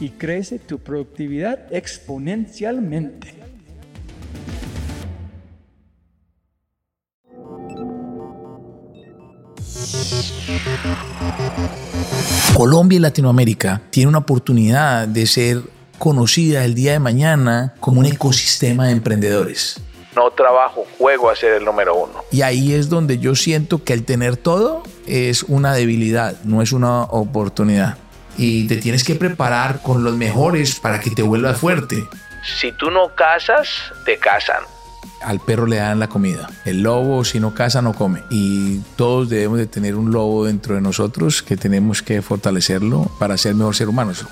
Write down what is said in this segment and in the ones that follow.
y crece tu productividad exponencialmente. Colombia y Latinoamérica tienen una oportunidad de ser conocida el día de mañana como un ecosistema de emprendedores no trabajo, juego a ser el número uno. Y ahí es donde yo siento que el tener todo es una debilidad, no es una oportunidad. Y te tienes que preparar con los mejores para que te vuelvas fuerte. Si tú no cazas, te cazan. Al perro le dan la comida. El lobo, si no caza, no come. Y todos debemos de tener un lobo dentro de nosotros que tenemos que fortalecerlo para ser mejor ser humanos.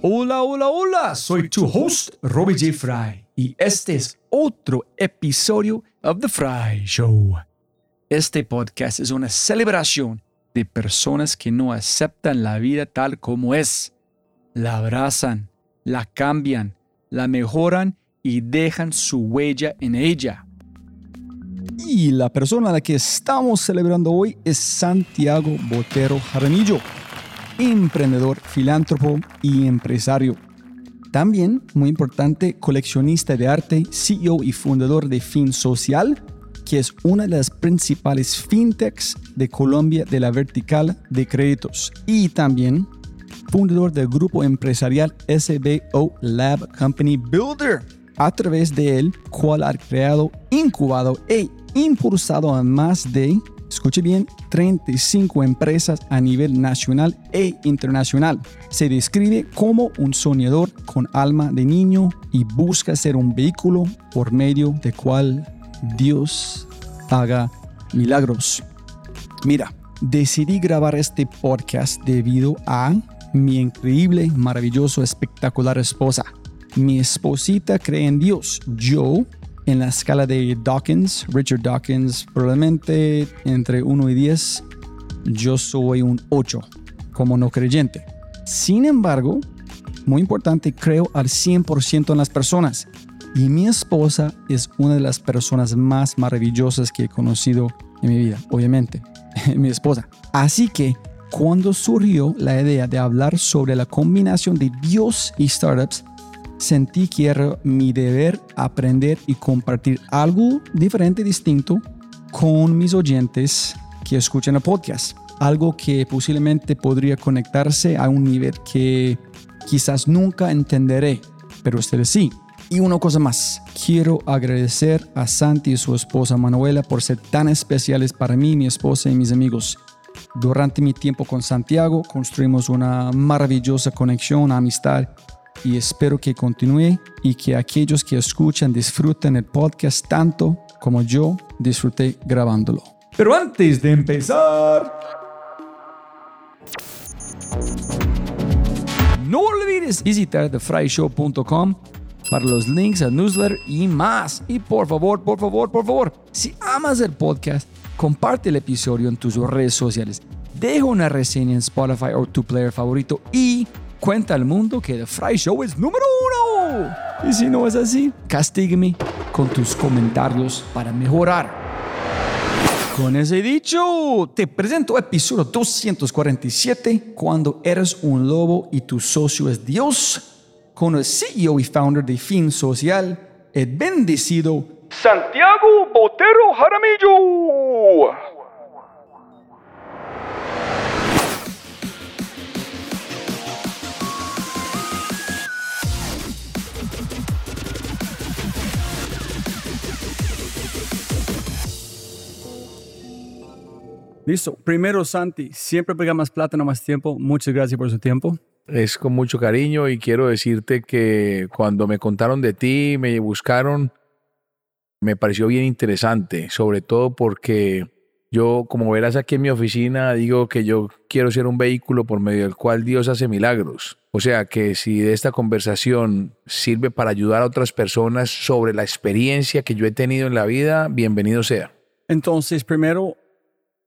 Hola, hola, hola, soy tu host, Robbie J. Fry, y este es otro episodio of The Fry Show. Este podcast es una celebración de personas que no aceptan la vida tal como es. La abrazan, la cambian, la mejoran y dejan su huella en ella. Y la persona a la que estamos celebrando hoy es Santiago Botero Jaramillo emprendedor, filántropo y empresario. También, muy importante, coleccionista de arte, CEO y fundador de Fin Social, que es una de las principales fintechs de Colombia de la vertical de créditos. Y también fundador del grupo empresarial SBO Lab Company Builder, a través de él, cual ha creado, incubado e impulsado a más de escuche bien, 35 empresas a nivel nacional e internacional. Se describe como un soñador con alma de niño y busca ser un vehículo por medio de cual Dios haga milagros. Mira, decidí grabar este podcast debido a mi increíble, maravilloso, espectacular esposa. Mi esposita cree en Dios. Yo en la escala de Dawkins, Richard Dawkins, probablemente entre 1 y 10, yo soy un 8 como no creyente. Sin embargo, muy importante, creo al 100% en las personas. Y mi esposa es una de las personas más maravillosas que he conocido en mi vida, obviamente, mi esposa. Así que cuando surgió la idea de hablar sobre la combinación de Dios y startups, sentí que era mi deber aprender y compartir algo diferente, distinto con mis oyentes que escuchan el podcast. Algo que posiblemente podría conectarse a un nivel que quizás nunca entenderé, pero ustedes sí. Y una cosa más, quiero agradecer a Santi y su esposa Manuela por ser tan especiales para mí, mi esposa y mis amigos. Durante mi tiempo con Santiago construimos una maravillosa conexión, amistad y espero que continúe y que aquellos que escuchan disfruten el podcast tanto como yo disfruté grabándolo. Pero antes de empezar, no olvides visitar thefryshow.com para los links al newsletter y más. Y por favor, por favor, por favor, si amas el podcast, comparte el episodio en tus redes sociales. Deja una reseña en Spotify o tu player favorito y cuenta al mundo que The Fry Show es número uno. Y si no es así, castígame con tus comentarios para mejorar. Con ese dicho, te presento episodio 247, cuando eres un lobo y tu socio es Dios, con el CEO y founder de Fin Social, el bendecido Santiago Botero Jaramillo. Listo. Primero, Santi, siempre pega más plata, no más tiempo. Muchas gracias por su tiempo. Es con mucho cariño y quiero decirte que cuando me contaron de ti, me buscaron, me pareció bien interesante, sobre todo porque yo, como verás aquí en mi oficina, digo que yo quiero ser un vehículo por medio del cual Dios hace milagros. O sea que si de esta conversación sirve para ayudar a otras personas sobre la experiencia que yo he tenido en la vida, bienvenido sea. Entonces, primero,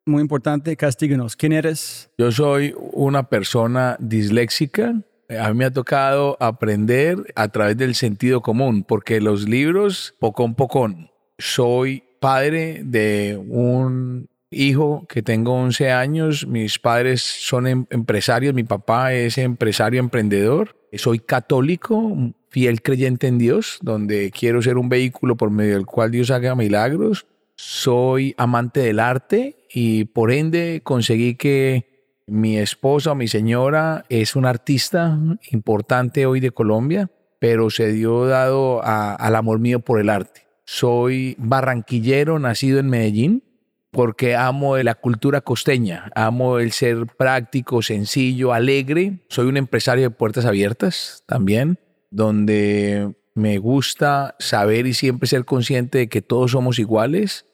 muy importante, castíguenos. ¿Quién eres? Yo soy una persona disléxica. A mí me ha tocado aprender a través del sentido común, porque los libros, pocón pocón. Soy padre de un hijo que tengo 11 años. Mis padres son em- empresarios. Mi papá es empresario emprendedor. Soy católico, fiel creyente en Dios, donde quiero ser un vehículo por medio del cual Dios haga milagros. Soy amante del arte y por ende conseguí que mi esposa, mi señora, es una artista importante hoy de Colombia, pero se dio dado al amor mío por el arte. Soy barranquillero, nacido en Medellín, porque amo la cultura costeña, amo el ser práctico, sencillo, alegre. Soy un empresario de puertas abiertas también, donde me gusta saber y siempre ser consciente de que todos somos iguales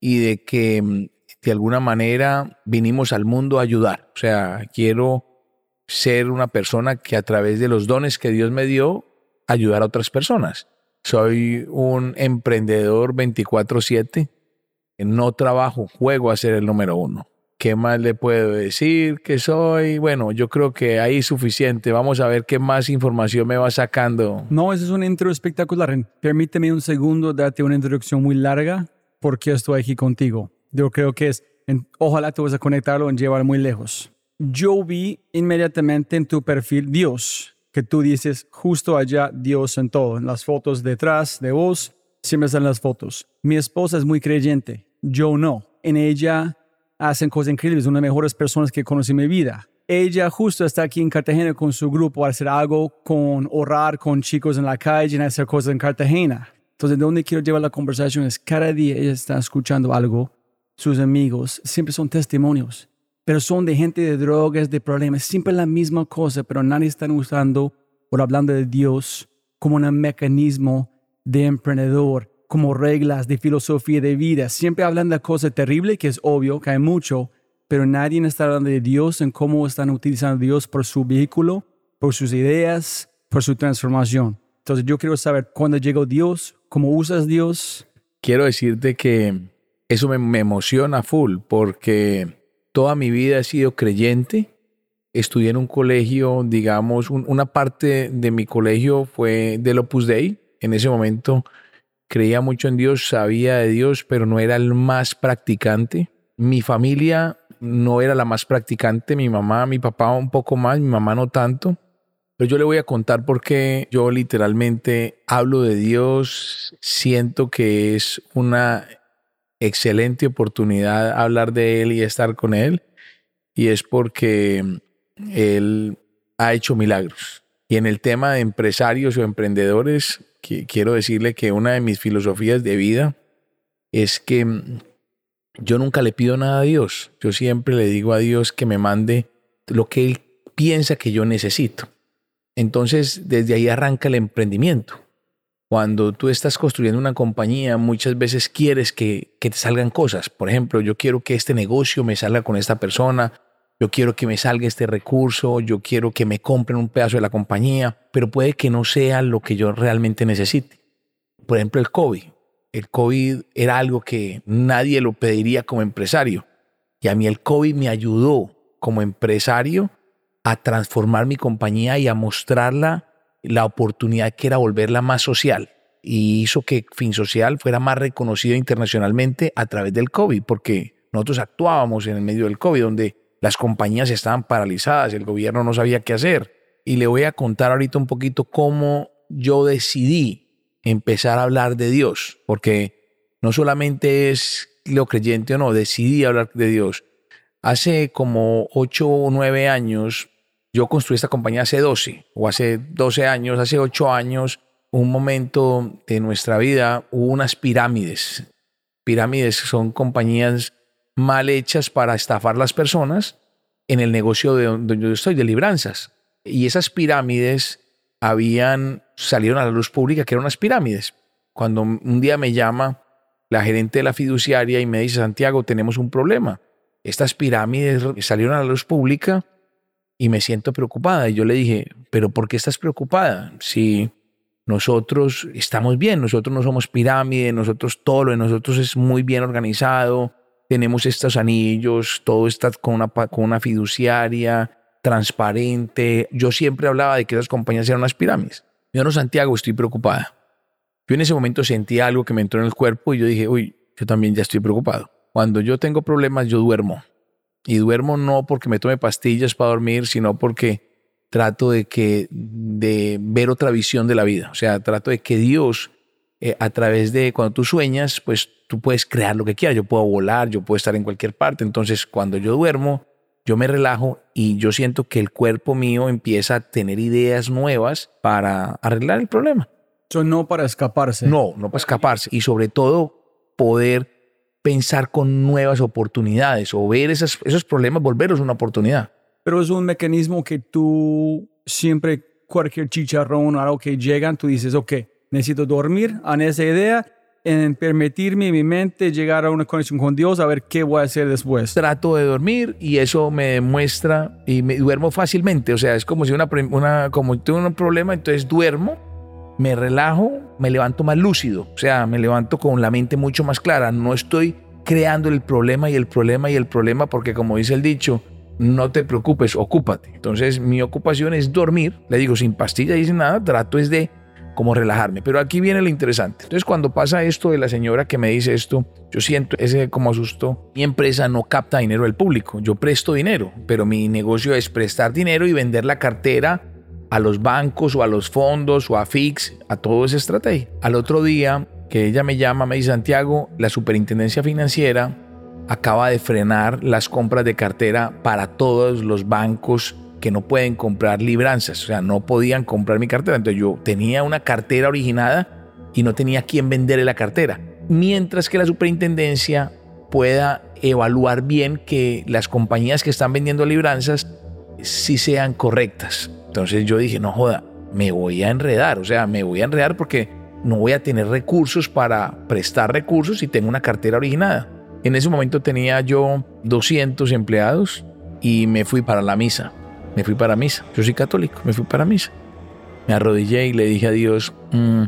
y de que mm, de alguna manera vinimos al mundo a ayudar. O sea, quiero ser una persona que a través de los dones que Dios me dio, ayudar a otras personas. Soy un emprendedor 24/7. No trabajo, juego a ser el número uno. ¿Qué más le puedo decir que soy? Bueno, yo creo que ahí es suficiente. Vamos a ver qué más información me va sacando. No, esa es una intro espectacular. Permíteme un segundo darte una introducción muy larga porque estoy aquí contigo. Yo creo que es, en- ojalá te vas a conectarlo y llevar muy lejos. Yo vi inmediatamente en tu perfil Dios, que tú dices justo allá Dios en todo, en las fotos detrás de vos, siempre están las fotos. Mi esposa es muy creyente, yo no. En ella hacen cosas increíbles, una de las mejores personas que conocí en mi vida. Ella justo está aquí en Cartagena con su grupo a hacer algo, con orar con chicos en la calle, y hacer cosas en Cartagena. Entonces, de donde quiero llevar la conversación es cada día ella está escuchando algo, sus amigos, siempre son testimonios, pero son de gente de drogas, de problemas, siempre la misma cosa, pero nadie está usando o hablando de Dios como un mecanismo de emprendedor, como reglas de filosofía de vida. Siempre hablan de cosas terribles, que es obvio que hay mucho, pero nadie está hablando de Dios en cómo están utilizando a Dios por su vehículo, por sus ideas, por su transformación. Entonces yo quiero saber cuándo llegó Dios, cómo usas Dios. quiero decirte que eso me, me emociona full porque toda mi vida he sido creyente. Estudié en un colegio, digamos, un- una parte de mi colegio fue del Opus Dei. En ese momento creía mucho en Dios, sabía de Dios, pero no era el más practicante. Mi familia no era la más practicante, mi mamá, mi papá un poco más, mi mamá no tanto. Pero yo le voy a contar por qué yo literalmente hablo de Dios, siento que es una excelente oportunidad hablar de Él y estar con Él, y es porque Él ha hecho milagros. Y en el tema de empresarios o emprendedores, quiero decirle que una de mis filosofías de vida es que yo nunca le pido nada a Dios. Yo siempre le digo a Dios que me mande lo que Él piensa que yo necesito. Entonces, desde ahí arranca el emprendimiento. Cuando tú estás construyendo una compañía, muchas veces quieres que, que te salgan cosas. Por ejemplo, yo quiero que este negocio me salga con esta persona, yo quiero que me salga este recurso, yo quiero que me compren un pedazo de la compañía, pero puede que no sea lo que yo realmente necesite. Por ejemplo, el COVID. El COVID era algo que nadie lo pediría como empresario. Y a mí el COVID me ayudó como empresario a transformar mi compañía y a mostrarla la oportunidad que era volverla más social. Y hizo que Fin Social fuera más reconocido internacionalmente a través del COVID, porque nosotros actuábamos en el medio del COVID, donde las compañías estaban paralizadas, el gobierno no sabía qué hacer. Y le voy a contar ahorita un poquito cómo yo decidí empezar a hablar de Dios, porque no solamente es lo creyente o no, decidí hablar de Dios. Hace como ocho o nueve años, yo construí esta compañía hace 12 o hace 12 años, hace ocho años, un momento de nuestra vida hubo unas pirámides. Pirámides son compañías mal hechas para estafar las personas en el negocio de donde yo estoy, de libranzas. Y esas pirámides habían, salieron a la luz pública que eran unas pirámides. Cuando un día me llama la gerente de la fiduciaria y me dice, Santiago, tenemos un problema. Estas pirámides salieron a la luz pública y me siento preocupada. Y yo le dije, pero ¿por qué estás preocupada? Si nosotros estamos bien, nosotros no somos pirámides, nosotros todo lo de nosotros es muy bien organizado, tenemos estos anillos, todo está con una, con una fiduciaria, transparente. Yo siempre hablaba de que esas compañías eran unas pirámides. Yo no, Santiago, estoy preocupada. Yo en ese momento sentí algo que me entró en el cuerpo y yo dije, uy, yo también ya estoy preocupado. Cuando yo tengo problemas, yo duermo. Y duermo no porque me tome pastillas para dormir, sino porque trato de que de ver otra visión de la vida. O sea, trato de que Dios eh, a través de cuando tú sueñas, pues tú puedes crear lo que quieras. Yo puedo volar, yo puedo estar en cualquier parte. Entonces, cuando yo duermo, yo me relajo y yo siento que el cuerpo mío empieza a tener ideas nuevas para arreglar el problema. Eso no para escaparse. No, no para escaparse. Y sobre todo, poder pensar con nuevas oportunidades o ver esos problemas, volverlos una oportunidad. Pero es un mecanismo que tú siempre, cualquier chicharrón, algo que llegan, tú dices, ok, Necesito dormir en esa idea, en permitirme mi mente llegar a una conexión con Dios, a ver qué voy a hacer después. Trato de dormir y eso me demuestra y me duermo fácilmente. O sea, es como si una, una como tengo un problema, entonces duermo, me relajo, me levanto más lúcido. O sea, me levanto con la mente mucho más clara. No estoy creando el problema y el problema y el problema porque como dice el dicho, no te preocupes, ocúpate. Entonces mi ocupación es dormir, le digo sin pastilla y sin nada, trato es de como relajarme. Pero aquí viene lo interesante. Entonces, cuando pasa esto de la señora que me dice esto, yo siento ese como asusto. Mi empresa no capta dinero del público. Yo presto dinero, pero mi negocio es prestar dinero y vender la cartera a los bancos o a los fondos o a FIX, a todo esa estrategia. Al otro día que ella me llama, me dice, Santiago, la superintendencia financiera acaba de frenar las compras de cartera para todos los bancos que no pueden comprar libranzas, o sea, no podían comprar mi cartera. Entonces yo tenía una cartera originada y no tenía quien venderle la cartera. Mientras que la superintendencia pueda evaluar bien que las compañías que están vendiendo libranzas sí sean correctas. Entonces yo dije, no joda, me voy a enredar, o sea, me voy a enredar porque no voy a tener recursos para prestar recursos si tengo una cartera originada. En ese momento tenía yo 200 empleados y me fui para la misa me fui para misa. Yo soy católico, me fui para misa. Me arrodillé y le dije a Dios, mm,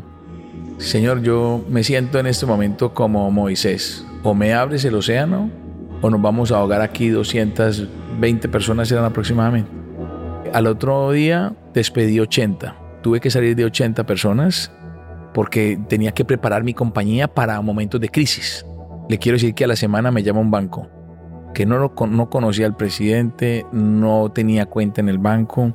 Señor, yo me siento en este momento como Moisés. O me abres el océano o nos vamos a ahogar aquí 220 personas eran aproximadamente. Al otro día despedí 80. Tuve que salir de 80 personas porque tenía que preparar mi compañía para momentos de crisis. Le quiero decir que a la semana me llama un banco que no, no conocía al presidente, no tenía cuenta en el banco.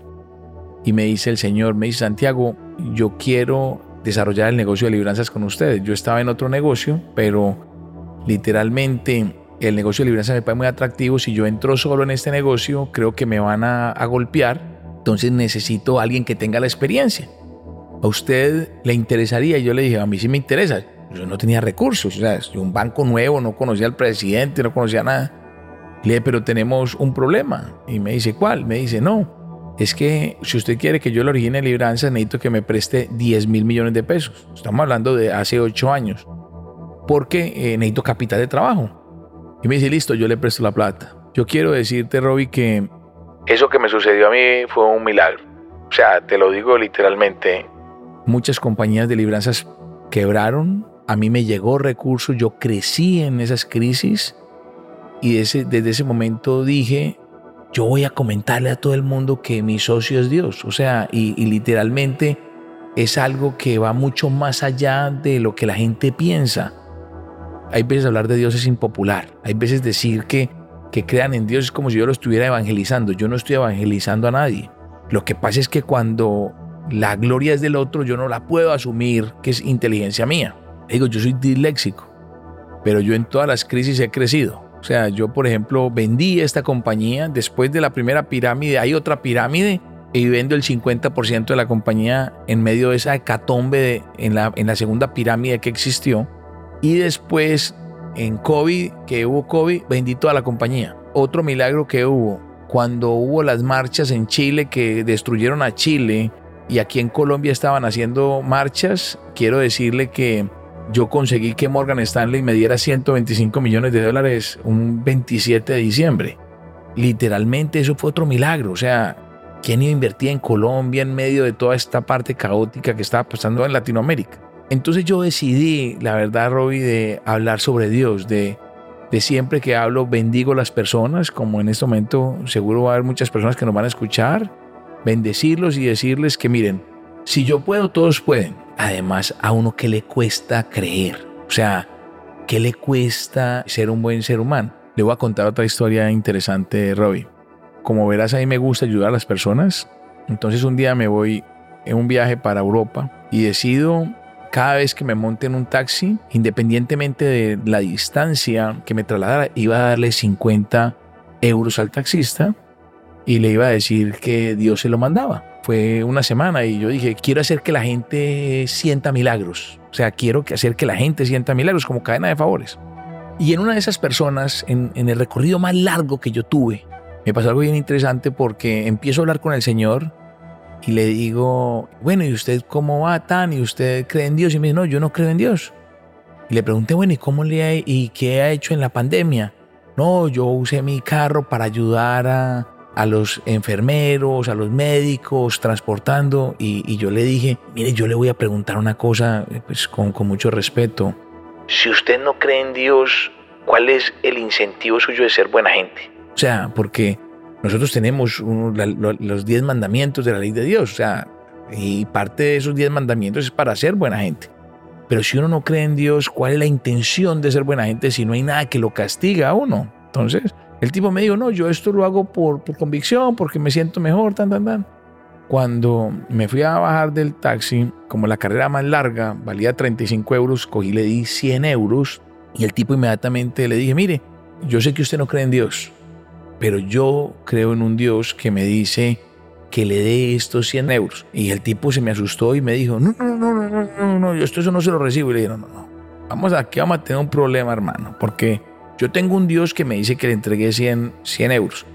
Y me dice el Señor, me dice, Santiago, yo quiero desarrollar el negocio de libranzas con ustedes. Yo estaba en otro negocio, pero literalmente el negocio de libranzas me parece muy atractivo. Si yo entro solo en este negocio, creo que me van a, a golpear. Entonces necesito a alguien que tenga la experiencia. ¿A usted le interesaría? Y yo le dije, a mí sí me interesa. Yo no tenía recursos, o sea, un banco nuevo, no conocía al presidente, no conocía nada. Le dije, pero tenemos un problema. Y me dice, ¿cuál? Me dice, no, es que si usted quiere que yo le origine libranza, necesito que me preste 10 mil millones de pesos. Estamos hablando de hace 8 años. Porque eh, necesito capital de trabajo. Y me dice, listo, yo le presto la plata. Yo quiero decirte, Robbie, que... Eso que me sucedió a mí fue un milagro. O sea, te lo digo literalmente. Muchas compañías de libranzas quebraron. A mí me llegó recursos. Yo crecí en esas crisis. Y desde ese momento dije, yo voy a comentarle a todo el mundo que mi socio es Dios. O sea, y, y literalmente es algo que va mucho más allá de lo que la gente piensa. Hay veces hablar de Dios es impopular. Hay veces decir que, que crean en Dios es como si yo lo estuviera evangelizando. Yo no estoy evangelizando a nadie. Lo que pasa es que cuando la gloria es del otro, yo no la puedo asumir que es inteligencia mía. Digo, yo soy disléxico, pero yo en todas las crisis he crecido. O sea, yo, por ejemplo, vendí esta compañía. Después de la primera pirámide, hay otra pirámide y vendo el 50% de la compañía en medio de esa hecatombe en, la, en la segunda pirámide que existió. Y después, en COVID, que hubo COVID, vendí toda la compañía. Otro milagro que hubo, cuando hubo las marchas en Chile que destruyeron a Chile y aquí en Colombia estaban haciendo marchas, quiero decirle que yo conseguí que Morgan Stanley me diera 125 millones de dólares un 27 de diciembre. Literalmente eso fue otro milagro. O sea, ¿quién iba a invertir en Colombia en medio de toda esta parte caótica que estaba pasando en Latinoamérica? Entonces yo decidí, la verdad, Robbie, de hablar sobre Dios, de de siempre que hablo bendigo las personas, como en este momento seguro va a haber muchas personas que nos van a escuchar, bendecirlos y decirles que miren, si yo puedo, todos pueden. Además, a uno que le cuesta creer, o sea, ¿qué le cuesta ser un buen ser humano? Le voy a contar otra historia interesante, Robbie. Como verás, a mí me gusta ayudar a las personas. Entonces un día me voy en un viaje para Europa y decido cada vez que me monte en un taxi, independientemente de la distancia que me trasladara, iba a darle 50 euros al taxista y le iba a decir que Dios se lo mandaba. Fue una semana y yo dije, quiero hacer que la gente sienta milagros. O sea, quiero hacer que la gente sienta milagros como cadena de favores. Y en una de esas personas, en, en el recorrido más largo que yo tuve, me pasó algo bien interesante porque empiezo a hablar con el Señor y le digo, bueno, ¿y usted cómo va tan? ¿Y usted cree en Dios? Y me dice, no, yo no creo en Dios. Y le pregunté, bueno, ¿y cómo le ha, y qué ha hecho en la pandemia? No, yo usé mi carro para ayudar a, a los enfermeros, a los médicos, transportando. Y, y, yo le dije, mire, yo le voy a preguntar una cosa, pues con, con mucho respeto. Si usted no cree en Dios, ¿cuál es el incentivo suyo de ser buena gente? O sea, porque nosotros tenemos los diez mandamientos de la ley de Dios, o sea, y parte de esos diez mandamientos es para ser buena gente. Pero si uno no cree en Dios, ¿cuál es la intención de ser buena gente si no hay nada que lo castiga a uno? Entonces, el tipo me dijo, no, yo esto lo hago por, por convicción, porque me siento mejor, tan, tan, tan. Cuando me fui a bajar del taxi, como la carrera más larga valía 35 euros, cogí, le di 100 euros y el tipo inmediatamente le dije, mire, yo sé que usted no cree en Dios, pero yo creo en un Dios que me dice que le dé estos 100 euros. Y el tipo se me asustó y me dijo, no, no, no, no, no, no, no, yo esto eso no se lo recibo. Y le dije, no, no, no, vamos aquí, vamos a tener un problema, hermano, porque yo tengo un Dios que me dice que le entregué 100, 100 euros.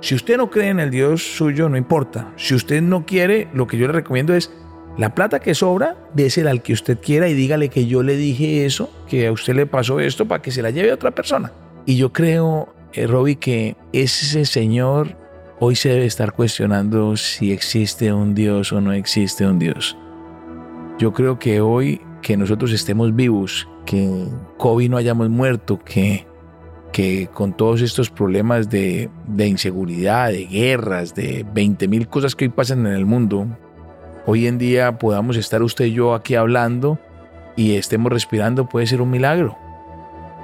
Si usted no cree en el Dios suyo, no importa. Si usted no quiere, lo que yo le recomiendo es la plata que sobra, désela al que usted quiera y dígale que yo le dije eso, que a usted le pasó esto para que se la lleve a otra persona. Y yo creo eh, Robbie, que ese señor hoy se debe estar cuestionando si existe un Dios o no existe un Dios. Yo creo que hoy que nosotros estemos vivos, que COVID no hayamos muerto, que, que con todos estos problemas de, de inseguridad, de guerras, de 20 mil cosas que hoy pasan en el mundo, hoy en día podamos estar usted y yo aquí hablando y estemos respirando puede ser un milagro.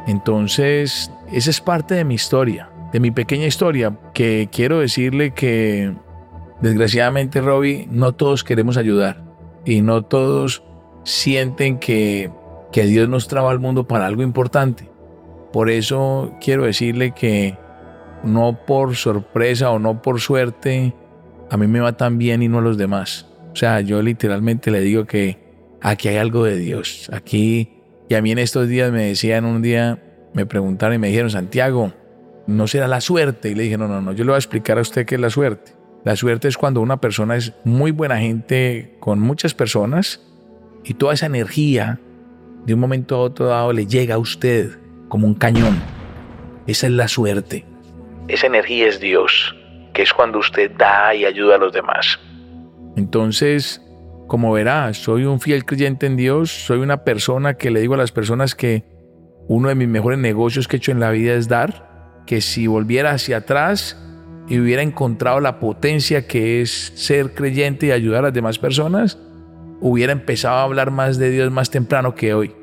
Entonces, esa es parte de mi historia, de mi pequeña historia, que quiero decirle que desgraciadamente, Robbie, no todos queremos ayudar y no todos sienten que, que Dios nos traba al mundo para algo importante. Por eso quiero decirle que no por sorpresa o no por suerte, a mí me va tan bien y no a los demás. O sea, yo literalmente le digo que aquí hay algo de Dios. Aquí Y a mí en estos días me decían un día, me preguntaron y me dijeron, Santiago, ¿no será la suerte? Y le dije, no, no, no, yo le voy a explicar a usted qué es la suerte. La suerte es cuando una persona es muy buena gente con muchas personas y toda esa energía de un momento a otro dado le llega a usted como un cañón. Esa es la suerte. Esa energía es Dios, que es cuando usted da y ayuda a los demás. Entonces, como verá, soy un fiel creyente en Dios, soy una persona que le digo a las personas que uno de mis mejores negocios que he hecho en la vida es dar, que si volviera hacia atrás y hubiera encontrado la potencia que es ser creyente y ayudar a las demás personas, hubiera empezado a hablar más de Dios más temprano que hoy.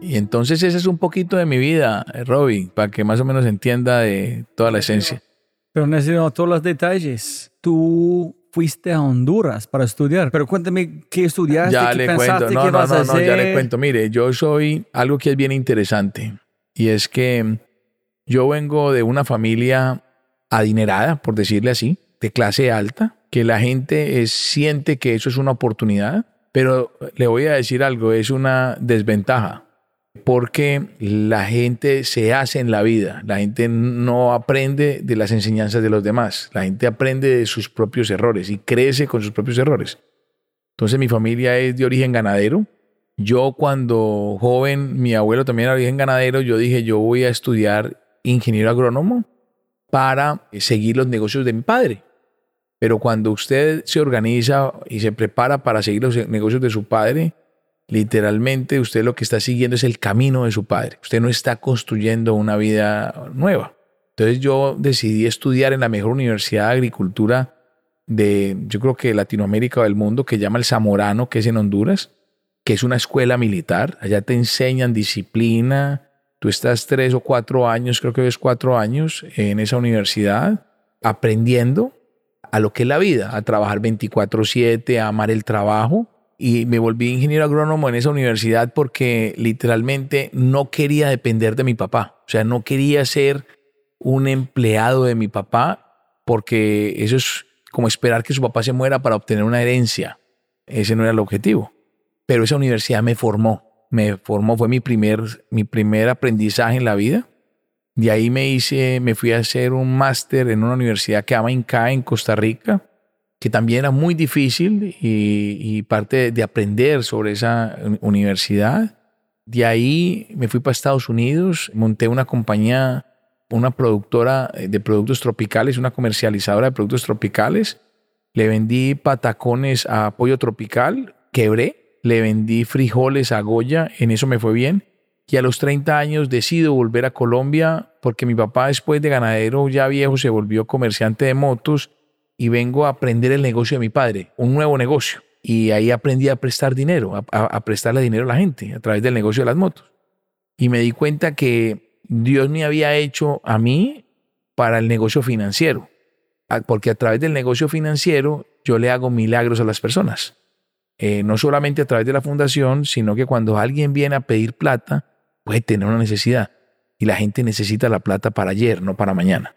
Y entonces ese es un poquito de mi vida, Robbie, para que más o menos entienda de toda la esencia. Pero necesito todos los detalles. Tú fuiste a Honduras para estudiar, pero cuéntame qué estudiaste, Ya qué le pensaste, cuento, no, qué no, vas no, a no, hacer. ya le cuento. Mire, yo soy algo que es bien interesante y es que yo vengo de una familia adinerada, por decirle así, de clase alta, que la gente es- siente que eso es una oportunidad, pero le voy a decir algo, es una desventaja porque la gente se hace en la vida, la gente no aprende de las enseñanzas de los demás, la gente aprende de sus propios errores y crece con sus propios errores. Entonces mi familia es de origen ganadero. Yo cuando joven, mi abuelo también era de origen ganadero, yo dije yo voy a estudiar ingeniero agrónomo para seguir los negocios de mi padre. Pero cuando usted se organiza y se prepara para seguir los negocios de su padre, literalmente usted lo que está siguiendo es el camino de su padre. Usted no está construyendo una vida nueva. Entonces yo decidí estudiar en la mejor universidad de agricultura de, yo creo que Latinoamérica o del mundo, que llama el Zamorano, que es en Honduras, que es una escuela militar. Allá te enseñan disciplina. Tú estás tres o cuatro años, creo que es cuatro años en esa universidad, aprendiendo a lo que es la vida, a trabajar 24/7, a amar el trabajo. Y me volví ingeniero agrónomo en esa universidad porque literalmente no quería depender de mi papá. O sea, no quería ser un empleado de mi papá porque eso es como esperar que su papá se muera para obtener una herencia. Ese no era el objetivo. Pero esa universidad me formó, me formó, fue mi primer, mi primer aprendizaje en la vida. De ahí me hice, me fui a hacer un máster en una universidad que llama INCA en Costa Rica, que también era muy difícil y, parte de, de aprender sobre esa universidad. De ahí me fui para Estados Unidos, monté una compañía, una productora de productos tropicales, una comercializadora de productos tropicales. Le vendí patacones a Pollo Tropical, quebré, le vendí frijoles a Goya, en eso me fue bien. Y a los 30 años decido volver a Colombia porque mi papá después de ganadero ya viejo se volvió comerciante de motos y vengo a aprender el negocio de mi padre, un nuevo negocio. Y ahí aprendí a prestar dinero, a, prestarle dinero a la gente a través del negocio de las motos. Y me di cuenta que Dios me había hecho a mí para el negocio financiero, porque a través del negocio financiero yo le hago milagros a las personas. Eh, no solamente a través de la fundación, sino que cuando alguien viene a pedir plata, puede tener una necesidad. Y la gente necesita la plata para ayer, no para mañana.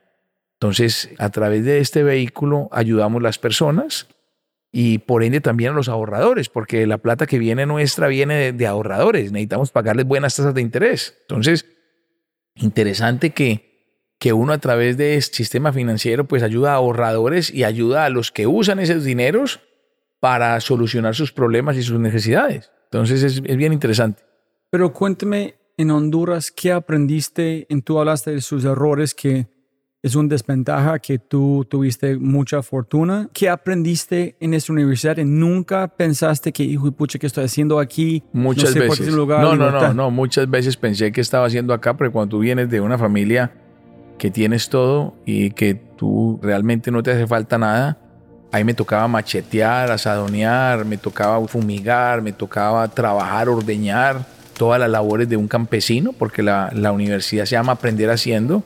Entonces, a través de este vehículo ayudamos a las personas y por ende también a los ahorradores, porque la plata que viene nuestra viene de, ahorradores. Necesitamos pagarles buenas tasas de interés. Entonces, interesante que, que uno a través de este sistema financiero pues ayuda a ahorradores y ayuda a los que usan esos dineros para solucionar sus problemas y sus necesidades. Entonces es, es bien interesante. Pero cuéntame, en Honduras, ¿qué aprendiste? En tú hablaste de sus errores, que es una desventaja, que tú tuviste mucha fortuna. ¿Qué aprendiste en esta universidad? ¿Y nunca pensaste que, hijo y pucha, ¿qué estoy haciendo aquí? Muchas no sé veces. lugar, no, no, no, no. Muchas veces pensé que estaba haciendo acá, pero cuando tú vienes de una familia que tienes todo y que tú realmente no te hace falta nada, ahí me tocaba machetear, asadonear, me tocaba fumigar, me tocaba trabajar, ordeñar, todas las labores de un campesino, porque la, la universidad se llama Aprender Haciendo.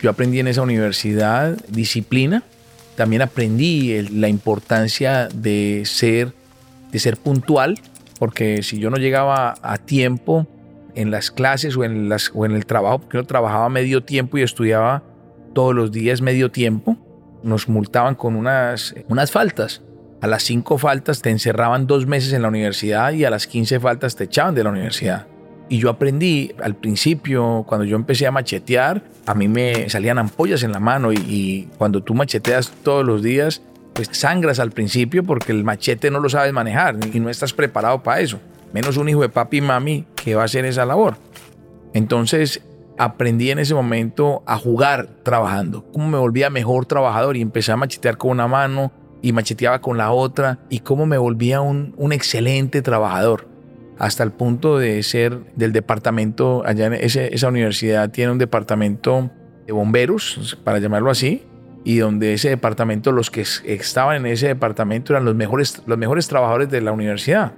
Yo aprendí en esa universidad disciplina, también aprendí la importancia de ser, de ser puntual, porque si yo no llegaba a tiempo en las clases o en, o en el trabajo, porque yo trabajaba medio tiempo y estudiaba todos los días medio tiempo, nos multaban con unas, unas faltas. A las cinco faltas te encerraban dos meses en la universidad y a las 15 faltas te echaban de la universidad. Y yo aprendí al principio, cuando yo empecé a machetear, a mí me salían ampollas en la mano y, cuando tú macheteas todos los días, pues sangras al principio porque el machete no lo sabes manejar y no estás preparado para eso. Menos un hijo de papi y mami que va a hacer esa labor. Entonces aprendí en ese momento a jugar trabajando. Cómo me volvía mejor trabajador y empecé a machetear con una mano y macheteaba con la otra y cómo me volvía un, un excelente trabajador hasta el punto de ser del departamento, allá en esa universidad tiene un departamento de bomberos, para llamarlo así, y donde ese departamento, los que estaban en ese departamento eran los mejores, los mejores trabajadores de la universidad.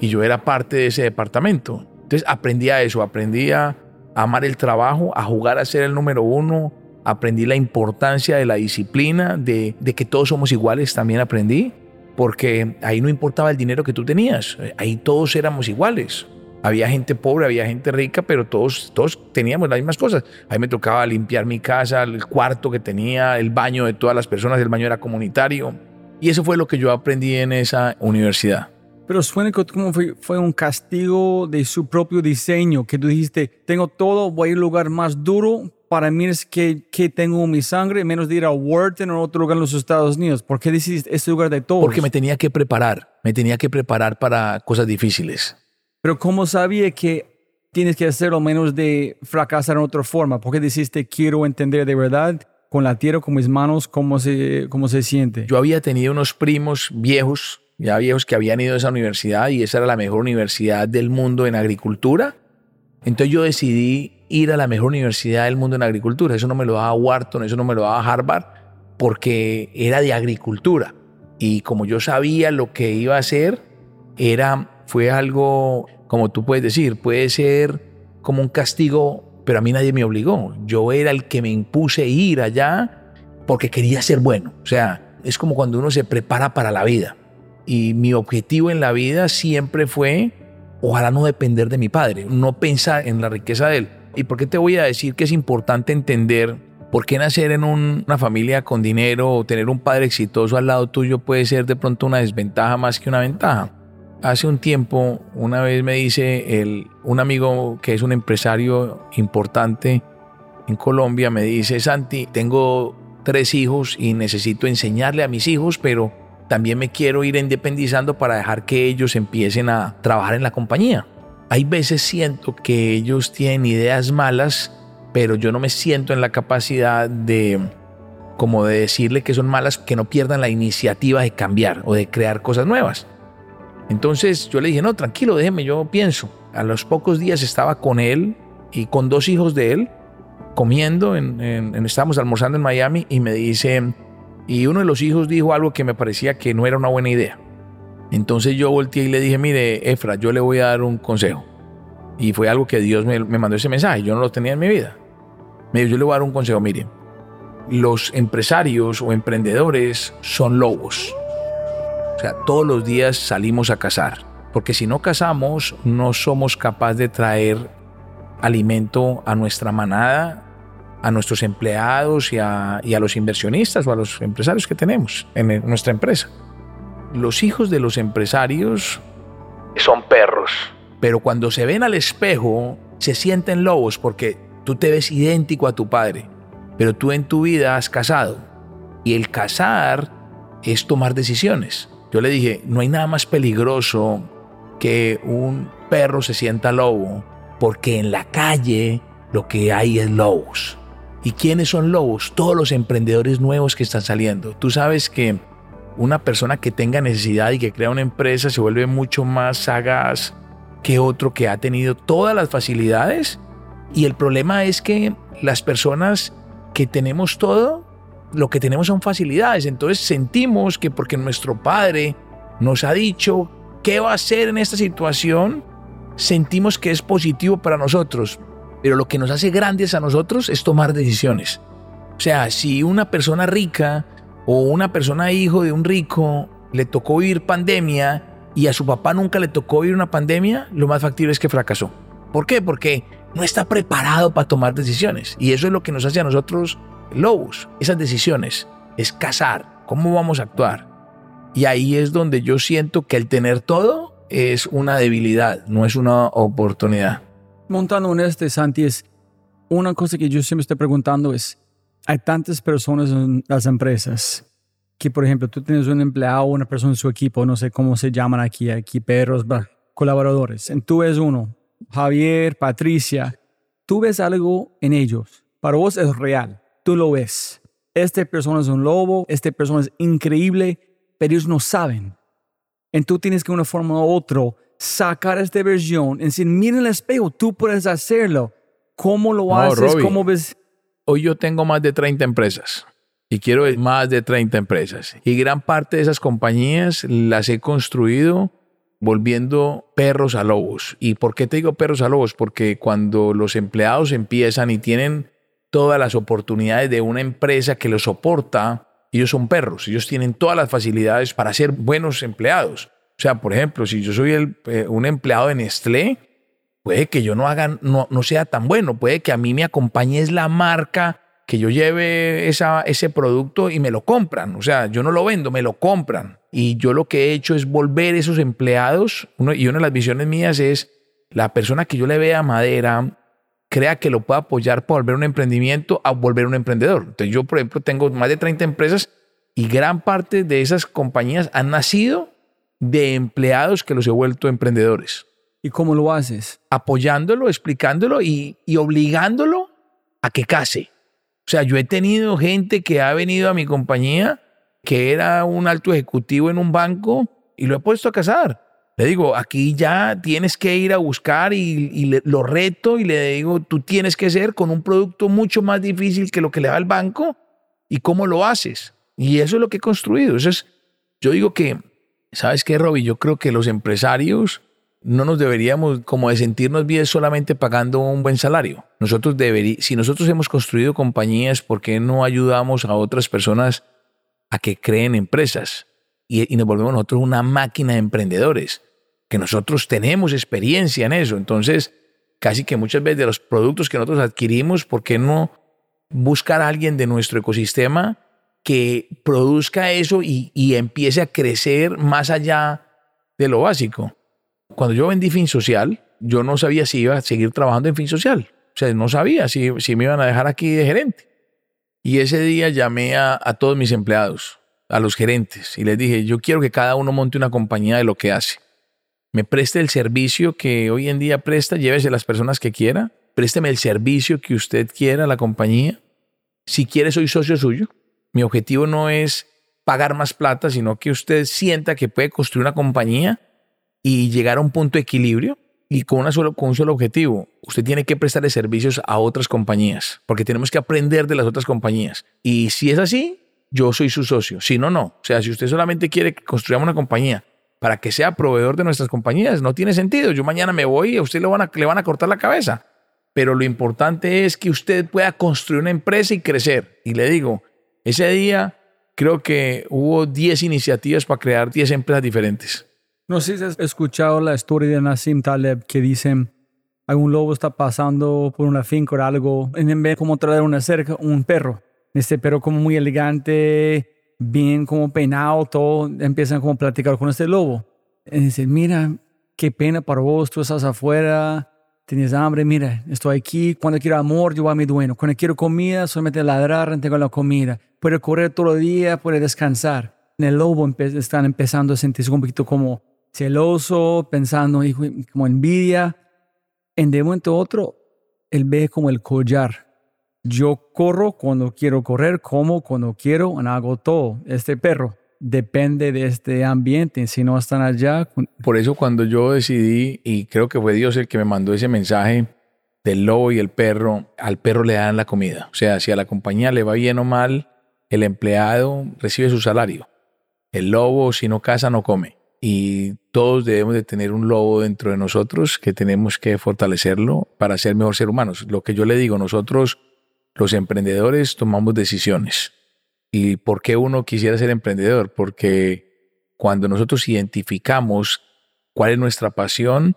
Y yo era parte de ese departamento. Entonces aprendí a eso, aprendí a amar el trabajo, a jugar a ser el número uno, aprendí la importancia de la disciplina, de, de que todos somos iguales, también aprendí porque ahí no importaba el dinero que tú tenías, ahí todos éramos iguales. Había gente pobre, había gente rica, pero todos, todos teníamos las mismas cosas. Ahí me tocaba limpiar mi casa, el cuarto que tenía, el baño de todas las personas, el baño era comunitario. Y eso fue lo que yo aprendí en esa universidad. Pero suena como fue, un castigo de su propio diseño, que tú dijiste, tengo todo, voy al lugar más duro, para mí es que, que tengo mi sangre, menos de ir a Wharton o otro lugar en los Estados Unidos. ¿Por qué decidiste este lugar de todos? Porque me tenía que preparar, me tenía que preparar para cosas difíciles. Pero ¿cómo sabía que tienes que hacerlo menos de fracasar en otra forma? ¿Por qué decidiste quiero entender de verdad con la tierra, con mis manos, cómo se, cómo se siente? Yo había tenido unos primos viejos, ya viejos que habían ido a esa universidad y esa era la mejor universidad del mundo en agricultura. Entonces yo decidí ir a la mejor universidad del mundo en agricultura. Eso no me lo daba Wharton, eso no me lo daba Harvard, porque era de agricultura. Y como yo sabía lo que iba a hacer, era, fue algo, como tú puedes decir, puede ser como un castigo, pero a mí nadie me obligó. Yo era el que me impuse ir allá porque quería ser bueno. O sea, es como cuando uno se prepara para la vida. Y mi objetivo en la vida siempre fue, ojalá no depender de mi padre, no pensar en la riqueza de él, ¿Y por qué te voy a decir que es importante entender por qué nacer en una familia con dinero o tener un padre exitoso al lado tuyo puede ser de pronto una desventaja más que una ventaja? Hace un tiempo, una vez me dice el, un amigo que es un empresario importante en Colombia, me dice, Santi, tengo tres hijos y necesito enseñarle a mis hijos, pero también me quiero ir independizando para dejar que ellos empiecen a trabajar en la compañía hay veces siento que ellos tienen ideas malas, pero yo no me siento en la capacidad de como de decirle que son malas, que no pierdan la iniciativa de cambiar o de crear cosas nuevas. Entonces yo le dije, no, tranquilo, déjeme, yo pienso. A los pocos días estaba con él y con dos hijos de él, comiendo, en, estábamos almorzando en Miami y me dice, y uno de los hijos dijo algo que me parecía que no era una buena idea. Entonces yo volteé y le dije, mire, Efra, yo le voy a dar un consejo. Y fue algo que Dios me, mandó ese mensaje, yo no lo tenía en mi vida. Me dijo, yo le voy a dar un consejo, mire, los empresarios o emprendedores son lobos. O sea, todos los días salimos a cazar, porque si no cazamos, no somos capaces de traer alimento a nuestra manada, a nuestros empleados y a, y a los inversionistas o a los empresarios que tenemos en nuestra empresa los hijos de los empresarios son perros. Pero cuando se ven al espejo, se sienten lobos porque tú te ves idéntico a tu padre. Pero tú en tu vida has casado. Y el casar es tomar decisiones. Yo le dije, no hay nada más peligroso que un perro se sienta lobo, porque en la calle lo que hay es lobos. ¿Y quiénes son lobos? Todos los emprendedores nuevos que están saliendo. Tú sabes que una persona que tenga necesidad y que crea una empresa se vuelve mucho más sagaz que otro que ha tenido todas las facilidades. Y el problema es que las personas que tenemos todo, lo que tenemos son facilidades. Entonces sentimos que porque nuestro padre nos ha dicho qué va a hacer en esta situación, sentimos que es positivo para nosotros. Pero lo que nos hace grandes a nosotros es tomar decisiones. O sea, si una persona rica o una persona hijo de un rico le tocó vivir pandemia y a su papá nunca le tocó vivir una pandemia, lo más factible es que fracasó. ¿Por qué? Porque no está preparado para tomar decisiones. Y eso es lo que nos hace a nosotros lobos. Esas decisiones es cazar, cómo vamos a actuar. Y ahí es donde yo siento que el tener todo es una debilidad, no es una oportunidad. Montando en este, Santi, es una cosa que yo siempre estoy preguntando es, hay tantas personas en las empresas que, por ejemplo, tú tienes un empleado, una persona en su equipo, no sé cómo se llaman aquí, aquí perros, colaboradores. En tú ves uno, Javier, Patricia, tú ves algo en ellos. Para vos es real, tú lo ves. Esta persona es un lobo, esta persona es increíble, pero ellos no saben. En tú tienes que de una forma u otra sacar esta versión y decir, mira el espejo, tú puedes hacerlo. ¿Cómo lo No, haces? Robbie. ¿Cómo ves? Hoy yo tengo más de 30 empresas y quiero más de 30 empresas. Y gran parte de esas compañías las he construido volviendo perros a lobos. ¿Y por qué te digo perros a lobos? Porque cuando los empleados empiezan y tienen todas las oportunidades de una empresa que los soporta, ellos son perros, ellos tienen todas las facilidades para ser buenos empleados. O sea, por ejemplo, si yo soy el, eh, un empleado de Nestlé, puede que yo no haga, no, no sea tan bueno, puede que a mí me acompañe es la marca, que yo lleve esa, ese producto y me lo compran. O sea, yo no lo vendo, me lo compran. Y yo lo que he hecho es volver esos empleados, uno- y una de las visiones mías es la persona que yo le vea madera, crea que lo pueda apoyar para volver un emprendimiento a volver un emprendedor. Entonces yo, por ejemplo, tengo más de 30 empresas y gran parte de esas compañías han nacido de empleados que los he vuelto emprendedores ¿Y cómo lo haces? apoyándolo, explicándolo y, y obligándolo a que case. O sea, yo he tenido gente que ha venido a mi compañía que era un alto ejecutivo en un banco y lo he puesto a casar. Le digo, aquí ya tienes que ir a buscar y, lo reto y le digo, tú tienes que ser con un producto mucho más difícil que lo que le da el banco y cómo lo haces. Y eso es lo que he construido. Eso es, yo digo que, ¿sabes qué, Robbie? Yo creo que los empresarios no nos deberíamos como de sentirnos bien solamente pagando un buen salario. Nosotros deberí, si nosotros hemos construido compañías, ¿por qué no ayudamos a otras personas a que creen empresas? Y, nos volvemos nosotros una máquina de emprendedores, que nosotros tenemos experiencia en eso. Entonces, casi que muchas veces de los productos que nosotros adquirimos, ¿por qué no buscar a alguien de nuestro ecosistema que produzca eso y, y empiece a crecer más allá de lo básico? Cuando yo vendí Fin Social, yo no sabía si iba a seguir trabajando en Fin Social. O sea, no sabía si, si me iban a dejar aquí de gerente. Y ese día llamé a, a todos mis empleados, a los gerentes, y les dije, yo quiero que cada uno monte una compañía de lo que hace. Me preste el servicio que hoy en día presta, llévese las personas que quiera, présteme el servicio que usted quiera a la compañía. Si quiere, soy socio suyo. Mi objetivo no es pagar más plata, sino que usted sienta que puede construir una compañía y llegar a un punto de equilibrio y con, una solo, con un solo objetivo. Usted tiene que prestarle servicios a otras compañías porque tenemos que aprender de las otras compañías. Y si es así, yo soy su socio. Si no, no. O sea, si usted solamente quiere que construyamos una compañía para que sea proveedor de nuestras compañías, no tiene sentido. Yo mañana me voy y a usted le van a, le van a cortar la cabeza. Pero lo importante es que usted pueda construir una empresa y crecer. Y le digo, ese día creo que hubo 10 iniciativas para crear 10 empresas diferentes. No sé si has escuchado la historia de Nassim Taleb que dicen, algún lobo está pasando por una finca o algo, en vez de como traer una cerca, un perro. Este perro como muy elegante, bien como peinado, todo, empiezan como a platicar con este lobo. Y dice, mira, qué pena para vos, tú estás afuera, tienes hambre, mira, estoy aquí, cuando quiero amor, yo voy a mi dueño, cuando quiero comida, solamente ladrar, tengo la comida, puede correr todo el día, puede descansar. En el lobo empe- están empezando a sentirse un poquito como celoso, pensando, como envidia. En de momento otro, él ve como el collar. Yo corro cuando quiero correr, como cuando quiero, hago todo. Este perro depende de este ambiente. Si no están allá, Por eso cuando yo decidí, y creo que fue Dios el que me mandó ese mensaje del lobo y el perro, al perro le dan la comida. O sea, si a la compañía le va bien o mal, el empleado recibe su salario. El lobo, si no caza, no come. Y todos debemos de tener un lobo dentro de nosotros que tenemos que fortalecerlo para ser mejor ser humanos. Lo que yo le digo, nosotros los emprendedores tomamos decisiones. ¿Y por qué uno quisiera ser emprendedor? Porque cuando nosotros identificamos cuál es nuestra pasión,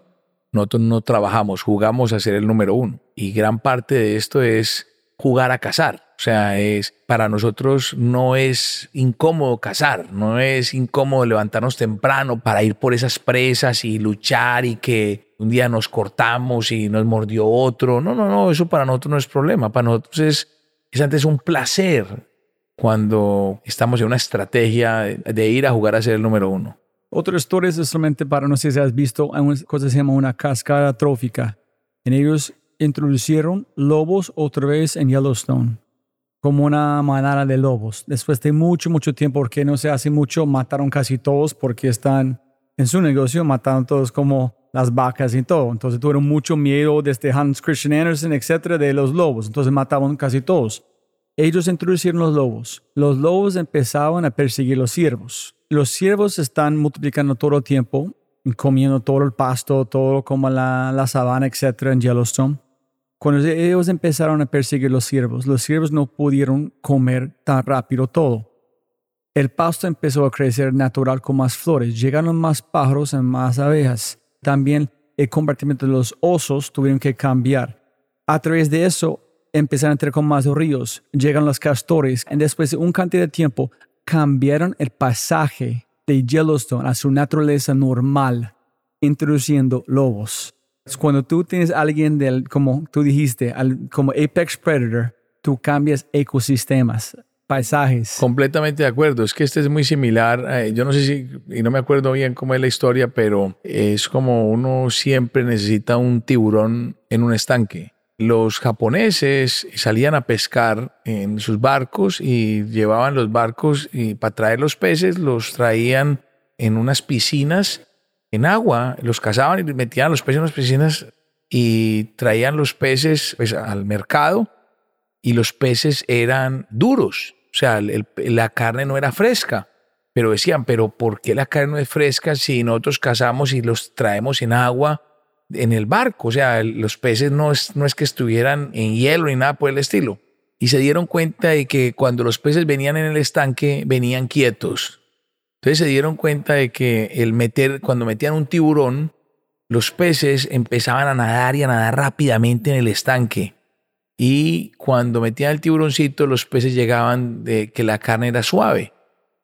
nosotros no trabajamos, jugamos a ser el número uno. Y gran parte de esto es jugar a cazar. O sea, es para nosotros no es incómodo cazar, no es incómodo levantarnos temprano para ir por esas presas y luchar y que un día nos cortamos y nos mordió otro. No, no, no, eso para nosotros no es problema. Para nosotros es, es antes un placer cuando estamos en una estrategia de ir a jugar a ser el número uno. Otra historia es solamente para, no sé si has visto, hay una cosa que se llama una cascada trófica. En ellos introducieron lobos otra vez en Yellowstone, como una manada de lobos. Después de mucho, mucho tiempo, porque no se hace mucho, mataron casi todos porque están en su negocio, mataron todos como las vacas y todo. Entonces tuvieron mucho miedo desde Hans Christian Andersen, etcétera, de los lobos. Entonces mataban casi todos. Ellos introducieron los lobos. Los lobos empezaban a perseguir los ciervos. Los ciervos están multiplicando todo el tiempo, comiendo todo el pasto, todo como la, la sabana, etcétera, en Yellowstone. Cuando ellos empezaron a perseguir los ciervos, los ciervos no pudieron comer tan rápido todo. El pasto empezó a crecer natural con más flores, llegaron más pájaros y más abejas. También el comportamiento de los osos tuvieron que cambiar. A través de eso empezaron a entrar con más ríos, llegan los castores y después de un cantidad de tiempo cambiaron el pasaje de Yellowstone a su naturaleza normal, introduciendo lobos. Cuando tú tienes alguien del, como tú dijiste, como apex predator, tú cambias ecosistemas, paisajes. Completamente de acuerdo. Es que este es muy similar. Eh, yo no sé si, y no me acuerdo bien cómo es la historia, pero es como uno siempre necesita un tiburón en un estanque. Los japoneses salían a pescar en sus barcos y llevaban los barcos y para traer los peces los traían en unas piscinas en agua, los cazaban y metían los peces en las piscinas y traían los peces pues, al mercado y los peces eran duros, o sea, la carne no era fresca. Pero decían, pero ¿por qué la carne no es fresca si nosotros cazamos y los traemos en agua en el barco? O sea, los peces no es, no es que estuvieran en hielo ni nada por el estilo. Y se dieron cuenta de que cuando los peces venían en el estanque, venían quietos. Entonces se dieron cuenta de que el meter, cuando metían un tiburón, los peces empezaban a nadar y a nadar rápidamente en el estanque. Y cuando metían el tiburoncito, los peces llegaban de que la carne era suave.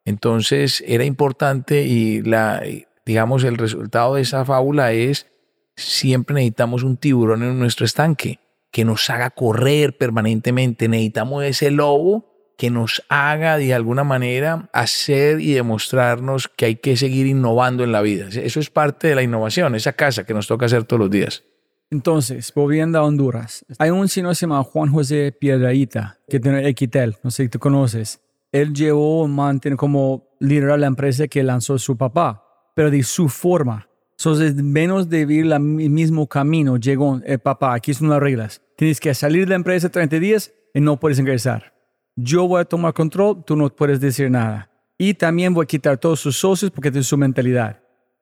Entonces era importante y la, digamos, el resultado de esa fábula es siempre necesitamos un tiburón en nuestro estanque que nos haga correr permanentemente. Necesitamos ese lobo que nos haga de alguna manera hacer y demostrarnos que hay que seguir innovando en la vida. Eso es parte de la innovación, esa casa que nos toca hacer todos los días. Entonces, volviendo a Honduras, hay un señor que se llama Juan José Piedraíta, que tiene Equitel, no sé si tú conoces. Él llevó, mantiene como liderar la empresa que lanzó su papá, pero de su forma. Entonces, menos de vivir el mismo camino, llegó el papá, aquí son las reglas. Tienes que salir de la empresa 30 días y no puedes ingresar yo voy a tomar control, tú no puedes decir nada. Y también voy a quitar todos sus socios porque es su mentalidad.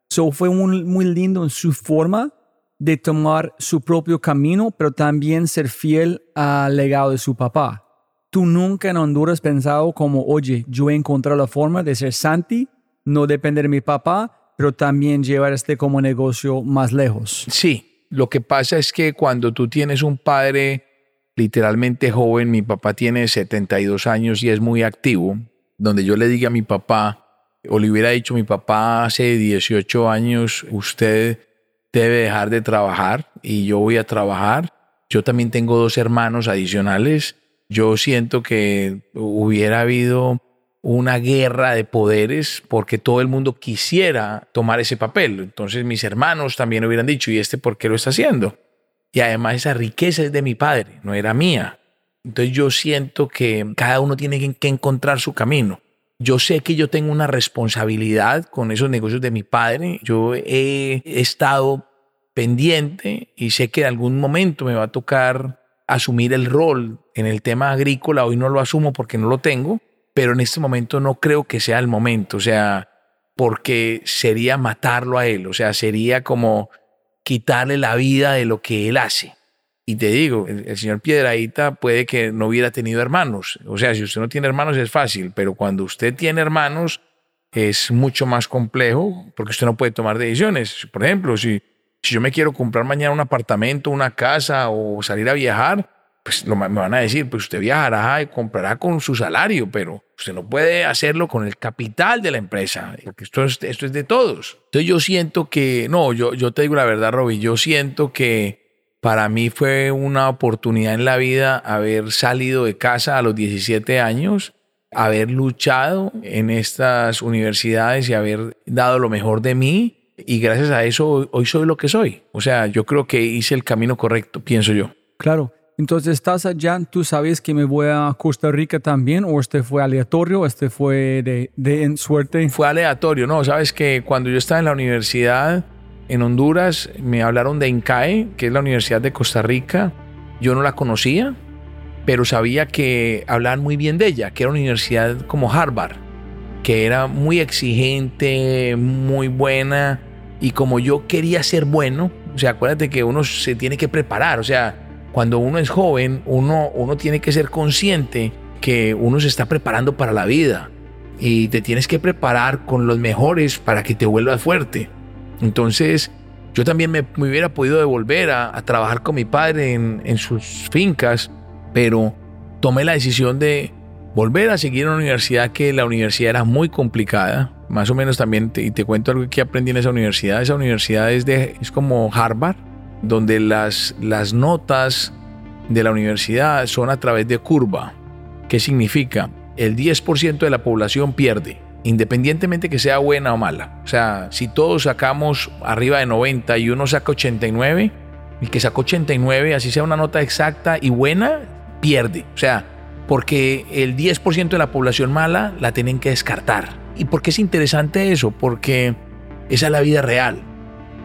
So fue muy, lindo en su forma de tomar su propio camino, pero también ser fiel al legado de su papá. Tú nunca en Honduras pensado como, oye, yo he encontrado la forma de ser Santi, no depender de mi papá, pero también llevar este como negocio más lejos. Sí, lo que pasa es que cuando tú tienes un padre literalmente joven, mi papá tiene 72 años y es muy activo, donde yo le diga a mi papá, o le hubiera dicho mi papá hace 18 años, usted debe dejar de trabajar y yo voy a trabajar. Yo también tengo dos hermanos adicionales. Yo siento que hubiera habido una guerra de poderes porque todo el mundo quisiera tomar ese papel. Entonces mis hermanos también hubieran dicho, ¿y este por qué lo está haciendo? Y además esa riqueza es de mi padre, no era mía. Entonces yo siento que cada uno tiene que encontrar su camino. Yo sé que yo tengo una responsabilidad con esos negocios de mi padre. Yo he estado pendiente y sé que en algún momento me va a tocar asumir el rol en el tema agrícola. Hoy no lo asumo porque no lo tengo, pero en este momento no creo que sea el momento. O sea, porque sería matarlo a él. O sea, sería como quitarle la vida de lo que él hace. Y te digo, el, señor Piedradita puede que no hubiera tenido hermanos. O sea, si usted no tiene hermanos es fácil, pero cuando usted tiene hermanos es mucho más complejo porque usted no puede tomar decisiones. Por ejemplo, si, si yo me quiero comprar mañana un apartamento, una casa o salir a viajar, pues me van a decir, pues usted viajará y comprará con su salario, pero usted no puede hacerlo con el capital de la empresa, porque esto es, esto es de todos. Entonces yo siento que, no, yo, yo te digo la verdad, Robbie, yo siento que para mí fue una oportunidad en la vida haber salido de casa a los 17 años, haber luchado en estas universidades y haber dado lo mejor de mí. Y gracias a eso hoy soy lo que soy. O sea, yo creo que hice el camino correcto, pienso yo. Claro. Entonces, ¿estás allá? ¿Tú sabes que me voy a Costa Rica también? ¿O este fue aleatorio? ¿Este fue de, suerte? Fue aleatorio, ¿no? Sabes que cuando yo estaba en la universidad en Honduras, me hablaron de INCAE, que es la Universidad de Costa Rica. Yo no la conocía, pero sabía que hablaban muy bien de ella, que era una universidad como Harvard, que era muy exigente, muy buena. Y como yo quería ser bueno, o sea, acuérdate que uno se tiene que preparar, o sea, cuando uno es joven, uno, uno tiene que ser consciente que uno se está preparando para la vida y te tienes que preparar con los mejores para que te vuelvas fuerte. Entonces, yo también me, hubiera podido devolver a, trabajar con mi padre en, en, sus fincas, pero tomé la decisión de volver a seguir en una universidad que la universidad era muy complicada. Más o menos también, y te cuento algo que aprendí en esa universidad. Esa universidad es, de, es como Harvard, donde las, las notas de la universidad son a través de curva. ¿Qué significa? El 10% de la población pierde, independientemente que sea buena o mala. O sea, si todos sacamos arriba de 90 y uno saca 89, el que sacó 89, así sea una nota exacta y buena, pierde. O sea, porque el 10% de la población mala la tienen que descartar. ¿Y por qué es interesante eso? Porque esa es la vida real.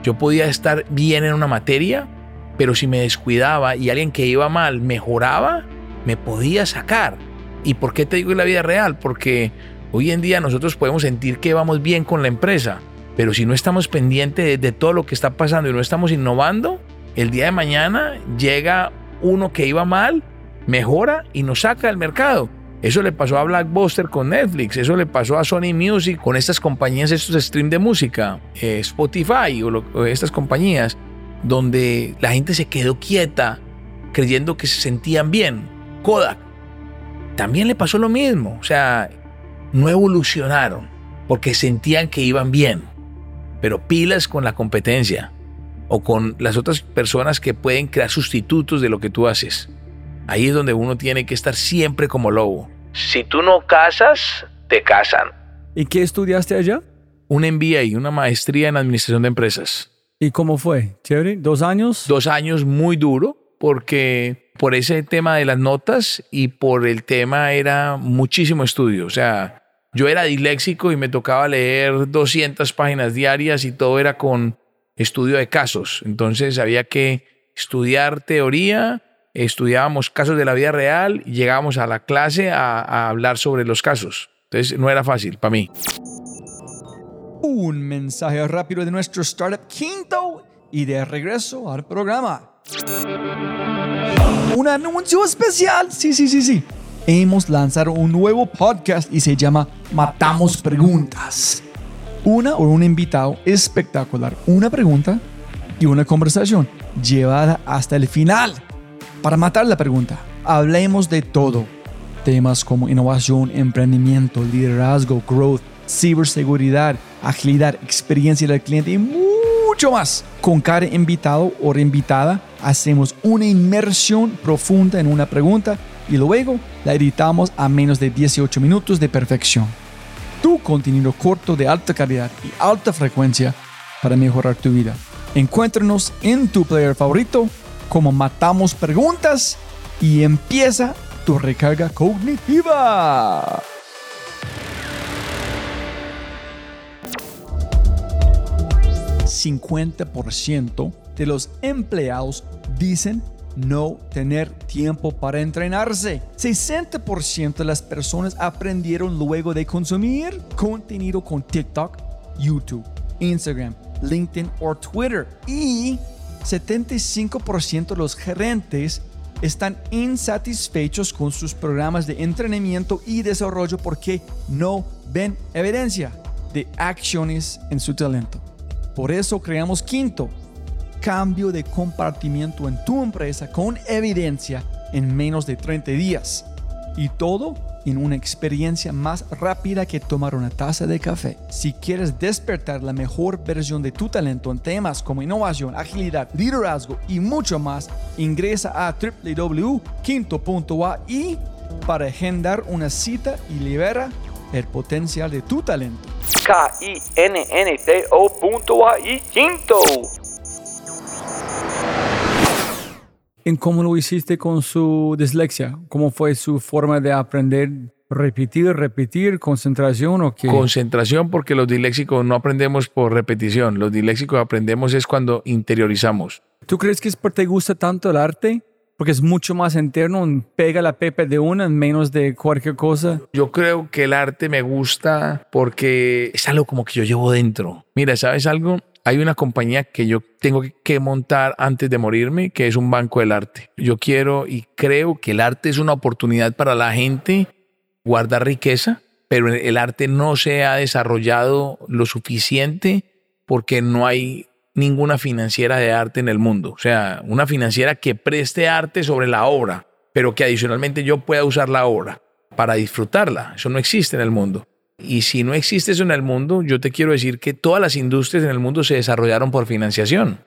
Yo podía estar bien en una materia, pero si me descuidaba y alguien que iba mal mejoraba, me podía sacar. ¿Y por qué te digo en la vida real? Porque hoy en día nosotros podemos sentir que vamos bien con la empresa, pero si no estamos pendientes de, todo lo que está pasando y no estamos innovando, el día de mañana llega uno que iba mal, mejora y nos saca del mercado. Eso le pasó a Blackbuster con Netflix, eso le pasó a Sony Music con estas compañías, estos streams de música, eh, Spotify o, estas compañías, donde la gente se quedó quieta creyendo que se sentían bien. Kodak también le pasó lo mismo, o sea, no evolucionaron porque sentían que iban bien, pero pilas con la competencia o con las otras personas que pueden crear sustitutos de lo que tú haces. Ahí es donde uno tiene que estar siempre como lobo. Si tú no casas, te casan. ¿Y qué estudiaste allá? Un MBA, una maestría en administración de empresas. ¿Y cómo fue? ¿Chévere? ¿Dos años? Dos años muy duro porque por ese tema de las notas y por el tema era muchísimo estudio. O sea, yo era disléxico y me tocaba leer 200 páginas diarias y todo era con estudio de casos. Entonces había que estudiar teoría, estudiábamos casos de la vida real y llegábamos a la clase a, hablar sobre los casos. Entonces no era fácil para mí. Un mensaje rápido de nuestro startup quinto y de regreso al programa. Un anuncio especial. Sí, sí, sí, sí. Hemos lanzado un nuevo podcast y se llama Matamos Preguntas. Una o un invitado espectacular. Una pregunta y una conversación llevada hasta el final para matar la pregunta, hablemos de todo. Temas como innovación, emprendimiento, liderazgo, growth, ciberseguridad, agilidad, experiencia del cliente y mucho más. Con cada invitado o reinvitada hacemos una inmersión profunda en una pregunta y luego la editamos a menos de 18 minutos de perfección. Tu contenido corto de alta calidad y alta frecuencia para mejorar tu vida. Encuéntranos en tu player favorito como matamos preguntas y empieza tu recarga cognitiva. ¿50% de los empleados dicen no tener tiempo para entrenarse. 60% de las personas aprendieron luego de consumir contenido con TikTok, YouTube, Instagram, LinkedIn o Twitter. Y 75% de los gerentes están insatisfechos con sus programas de entrenamiento y desarrollo porque no ven evidencia de acciones en su talento. Por eso creamos quinto, cambio de compartimiento en tu empresa con evidencia en menos de 30 días. Y todo en una experiencia más rápida que tomar una taza de café. Si quieres despertar la mejor versión de tu talento en temas como innovación, agilidad, liderazgo y mucho más, ingresa a www.quinto.ai para agendar una cita y libera el potencial de tu talento. K-I-N-N-T-O.ai Quinto. ¿En cómo lo hiciste con su dislexia? ¿Cómo fue su forma de aprender? ¿Repetir, repetir, concentración o qué? Concentración porque los disléxicos no aprendemos por repetición. Los disléxicos aprendemos es cuando interiorizamos. ¿Tú crees que es porque te gusta tanto el arte? Porque es mucho más interno, pega la pepe de una en menos de cualquier cosa. Yo creo que el arte me gusta porque es algo como que yo llevo dentro. Mira, ¿sabes algo? Hay una compañía que yo tengo que montar antes de morirme, que es un banco del arte. Yo quiero y creo que el arte es una oportunidad para la gente guardar riqueza, pero el arte no se ha desarrollado lo suficiente porque no hay ninguna financiera de arte en el mundo. O sea, una financiera que preste arte sobre la obra, pero que adicionalmente yo pueda usar la obra para disfrutarla. Eso no existe en el mundo. Y si no existe eso en el mundo, yo te quiero decir que todas las industrias en el mundo se desarrollaron por financiación.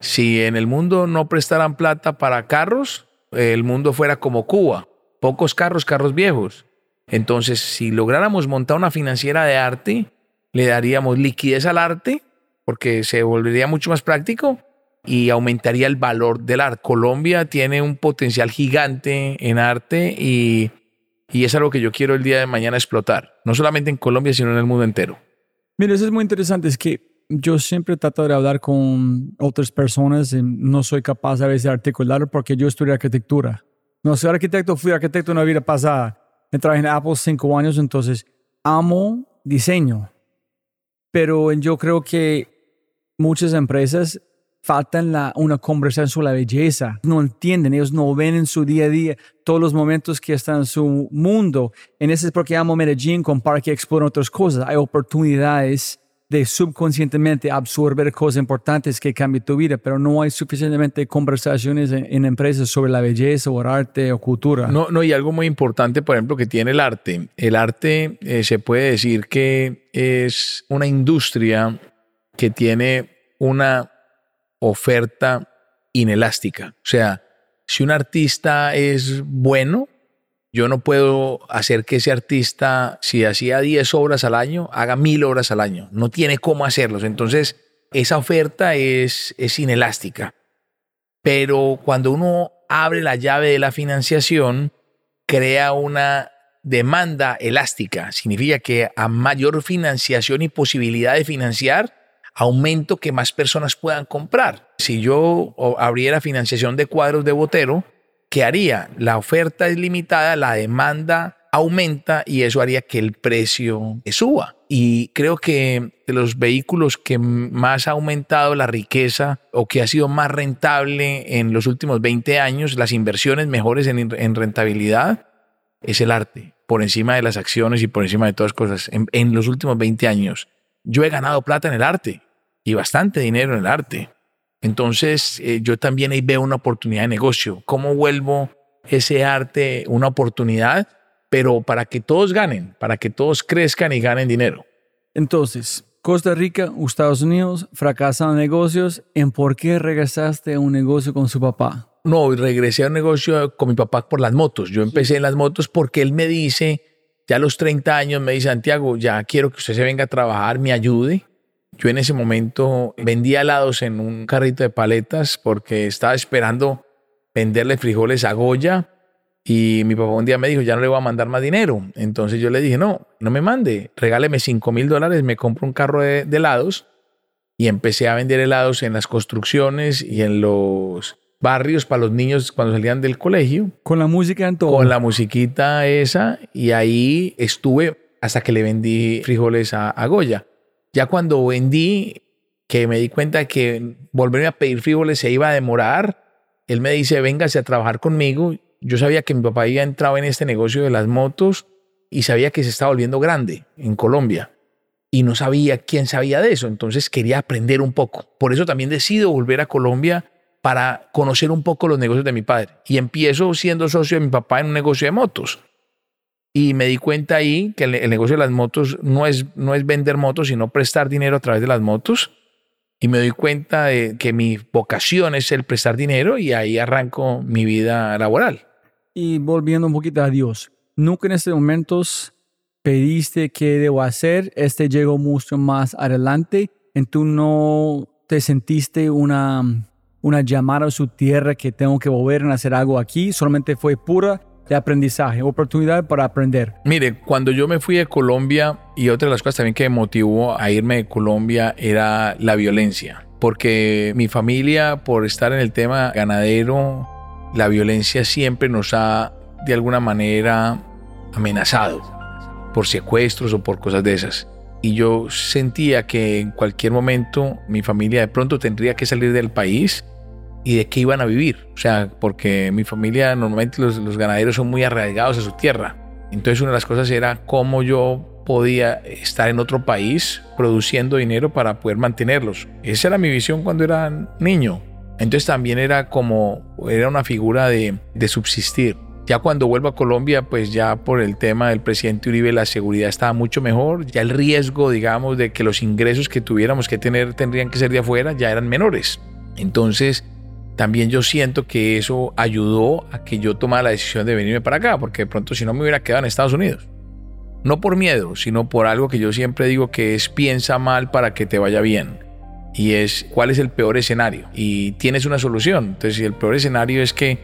Si en el mundo no prestaran plata para carros, el mundo fuera como Cuba. Pocos carros, carros viejos. Entonces, si lográramos montar una financiera de arte, le daríamos liquidez al arte porque se volvería mucho más práctico y aumentaría el valor del arte. Colombia tiene un potencial gigante en arte y, y es algo que yo quiero el día de mañana explotar, no solamente en Colombia, sino en el mundo entero. Mira, eso es muy interesante, es que yo siempre trato de hablar con otras personas y no soy capaz a veces de articularlo porque yo estudié arquitectura. No soy arquitecto, fui arquitecto en una vida pasada. Trabajé en Apple cinco años, entonces amo diseño. Pero yo creo que muchas empresas faltan la, una conversación sobre la belleza. No entienden, ellos no ven en su día a día todos los momentos que están en su mundo. En ese es porque amo Medellín con Parque Explora otras cosas. Hay oportunidades de subconscientemente absorber cosas importantes que cambien tu vida, pero no hay suficientemente conversaciones en, empresas sobre la belleza o el arte o cultura. No, no, y algo muy importante, por ejemplo, que tiene el arte. El arte eh, se puede decir que es una industria que tiene una oferta inelástica. O sea, si un artista es bueno, yo no puedo hacer que ese artista, si hacía 10 obras al año, haga mil obras al año. No tiene cómo hacerlos. Entonces, esa oferta es, es inelástica. Pero cuando uno abre la llave de la financiación, crea una demanda elástica. Significa que a mayor financiación y posibilidad de financiar, aumento que más personas puedan comprar. Si yo abriera financiación de cuadros de Botero, ¿qué haría? La oferta es limitada, la demanda aumenta y eso haría que el precio suba. Y creo que de los vehículos que más ha aumentado la riqueza o que ha sido más rentable en los últimos 20 años, las inversiones mejores en, rentabilidad, es el arte, por encima de las acciones y por encima de todas cosas. En, en los últimos 20 años, yo he ganado plata en el arte y bastante dinero en el arte. Entonces, eh, yo también ahí veo una oportunidad de negocio. ¿Cómo vuelvo ese arte una oportunidad, pero para que todos ganen, para que todos crezcan y ganen dinero? Entonces, Costa Rica, Estados Unidos, fracasan negocios. ¿En por qué regresaste a un negocio con su papá? No, regresé a un negocio con mi papá por las motos. Yo empecé en las motos porque él me dice, ya a los 30 años, me dice, Santiago, ya quiero que usted se venga a trabajar, me ayude. Yo en ese momento vendía helados en un carrito de paletas porque estaba esperando venderle frijoles a Goya y mi papá un día me dijo, ya no le voy a mandar más dinero. Entonces yo le dije, no, no me mande, regáleme 5 mil dólares, me compro un carro de, helados y empecé a vender helados en las construcciones y en los barrios para los niños cuando salían del colegio. Con la música en todo. Con la musiquita esa y ahí estuve hasta que le vendí frijoles a Goya. Ya cuando vendí, que me di cuenta que volverme a pedir frijoles se iba a demorar, él me dice, véngase a trabajar conmigo. Yo sabía que mi papá había entrado en este negocio de las motos y sabía que se estaba volviendo grande en Colombia. Y no sabía quién sabía de eso, entonces quería aprender un poco. Por eso también decido volver a Colombia para conocer un poco los negocios de mi padre. Y empiezo siendo socio de mi papá en un negocio de motos. Y me di cuenta ahí que el, el negocio de las motos no es, no es vender motos, sino prestar dinero a través de las motos. Y me doy cuenta de que mi vocación es el prestar dinero y ahí arranco mi vida laboral. Y volviendo un poquito a Dios, nunca en estos momentos pediste qué debo hacer, este llegó mucho más adelante, en tú no te sentiste una, una llamada a su tierra que tengo que volver a hacer algo aquí, solamente fue pura de aprendizaje, oportunidad para aprender. Mire, cuando yo me fui de Colombia y otra de las cosas también que me motivó a irme de Colombia era la violencia, porque mi familia, por estar en el tema ganadero, la violencia siempre nos ha de alguna manera amenazado por secuestros o por cosas de esas. Y yo sentía que en cualquier momento mi familia de pronto tendría que salir del país y de qué iban a vivir. O sea, porque mi familia normalmente los, los ganaderos son muy arraigados a su tierra. Entonces una de las cosas era cómo yo podía estar en otro país produciendo dinero para poder mantenerlos. Esa era mi visión cuando era niño. Entonces también era como, era una figura de, de subsistir. Ya cuando vuelvo a Colombia, pues ya por el tema del presidente Uribe la seguridad estaba mucho mejor, ya el riesgo, digamos, de que los ingresos que tuviéramos que tener tendrían que ser de afuera ya eran menores. Entonces, también yo siento que eso ayudó a que yo tomara la decisión de venirme para acá, porque de pronto si no me hubiera quedado en Estados Unidos. No por miedo, sino por algo que yo siempre digo que es piensa mal para que te vaya bien. Y es cuál es el peor escenario. Y tienes una solución. Entonces, si el peor escenario es que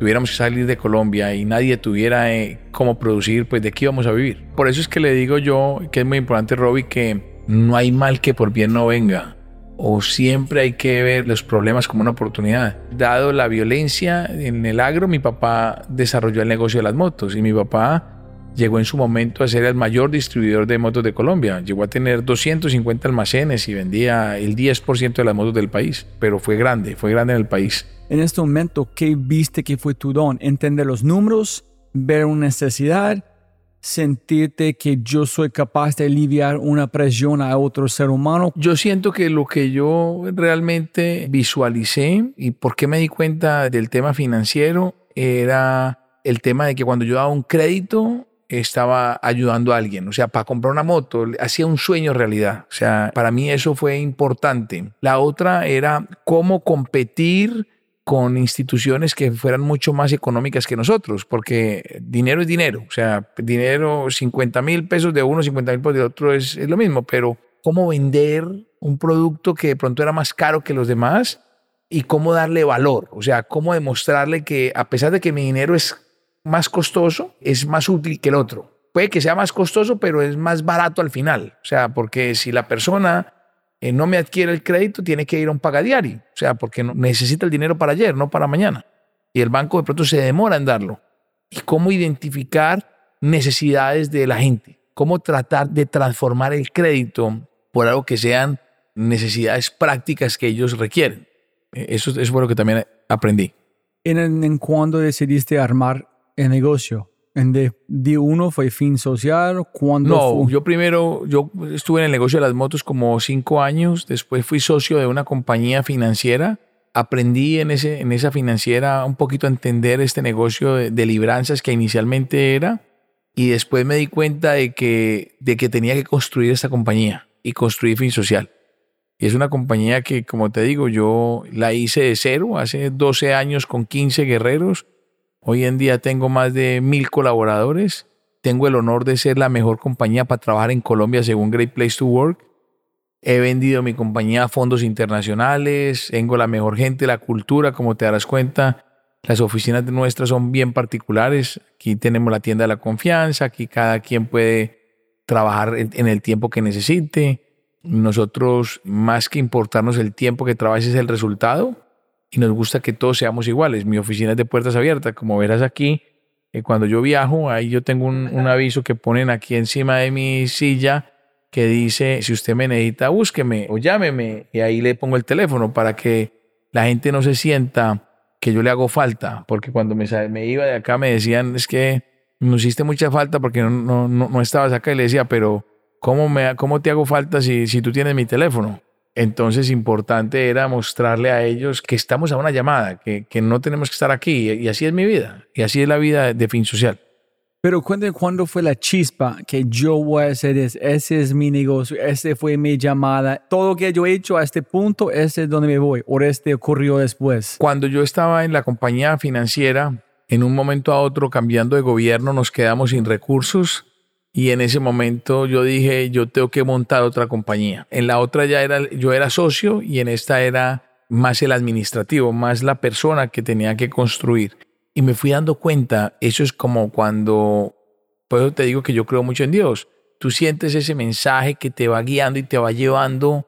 tuviéramos que salir de Colombia y nadie tuviera eh, cómo producir, pues de qué íbamos a vivir. Por eso es que le digo yo, que es muy importante, Robbie, que no hay mal que por bien no venga o siempre hay que ver los problemas como una oportunidad. Dado la violencia en el agro, mi papá desarrolló el negocio de las motos y mi papá llegó en su momento a ser el mayor distribuidor de motos de Colombia. Llegó a tener 250 almacenes y vendía el 10% de las motos del país, pero fue grande, fue grande en el país. En este momento, ¿qué viste que fue tu don? Entender los números, ver una necesidad, sentirte que yo soy capaz de aliviar una presión a otro ser humano. Yo siento que lo que yo realmente visualicé y por qué me di cuenta del tema financiero era el tema de que cuando yo daba un crédito estaba ayudando a alguien, o sea, para comprar una moto, hacía un sueño realidad, o sea, para mí eso fue importante. La otra era cómo competir con instituciones que fueran mucho más económicas que nosotros, porque dinero es dinero, o sea, dinero 50 mil pesos de uno, 50 mil pesos de otro es, es lo mismo, pero cómo vender un producto que de pronto era más caro que los demás y cómo darle valor, o sea, cómo demostrarle que a pesar de que mi dinero es más costoso, es más útil que el otro. Puede que sea más costoso, pero es más barato al final, o sea, porque si la persona eh, no me adquiere el crédito, tiene que ir a un pagadiario. O sea, porque necesita el dinero para ayer, no para mañana. Y el banco de pronto se demora en darlo. ¿Y cómo identificar necesidades de la gente? ¿Cómo tratar de transformar el crédito por algo que sean necesidades prácticas que ellos requieren? Eh, eso, eso fue lo que también aprendí. ¿En, en cuándo decidiste armar el negocio? En de, uno fue fin social, ¿cuándo No, yo primero, yo estuve en el negocio de las motos como cinco años, después fui socio de una compañía financiera, aprendí en, ese, en esa financiera un poquito a entender este negocio de, libranzas que inicialmente era, y después me di cuenta de que, de que tenía que construir esta compañía y construir fin social. Y es una compañía que, como te digo, yo la hice de cero, hace 12 años con 15 guerreros, Hoy en día tengo más de mil colaboradores. Tengo el honor de ser la mejor compañía para trabajar en Colombia según Great Place to Work. He vendido mi compañía a fondos internacionales. Tengo la mejor gente, la cultura, como te darás cuenta. Las oficinas nuestras son bien particulares. Aquí tenemos la tienda de la confianza. Aquí cada quien puede trabajar en el tiempo que necesite. Nosotros, más que importarnos el tiempo que trabajes, es el resultado y nos gusta que todos seamos iguales. Mi oficina es de puertas abiertas, como verás aquí. Eh, cuando yo viajo, ahí yo tengo un, un, aviso que ponen aquí encima de mi silla que dice, si usted me necesita, búsqueme o llámeme. Y ahí le pongo el teléfono para que la gente no se sienta que yo le hago falta. Porque cuando me, me iba de acá me decían, es que no hiciste mucha falta porque no, no, no, no estabas acá. Y le decía, pero ¿cómo, me, cómo te hago falta si, si tú tienes mi teléfono? Entonces, importante era mostrarle a ellos que estamos a una llamada, que, que no tenemos que estar aquí. Y así es mi vida. Y así es la vida de fin social. Pero cuéntame cuándo fue la chispa que yo voy a hacer eso. Ese es mi negocio, ese fue mi llamada. Todo lo que yo he hecho a este punto, ese es donde me voy. O este ocurrió después. Cuando yo estaba en la compañía financiera, en un momento a otro, cambiando de gobierno, nos quedamos sin recursos. Y en ese momento yo dije, yo tengo que montar otra compañía. En la otra ya era, yo era socio y en esta era más el administrativo, más la persona que tenía que construir y me fui dando cuenta, eso es como cuando, pues te digo que yo creo mucho en Dios, tú sientes ese mensaje que te va guiando y te va llevando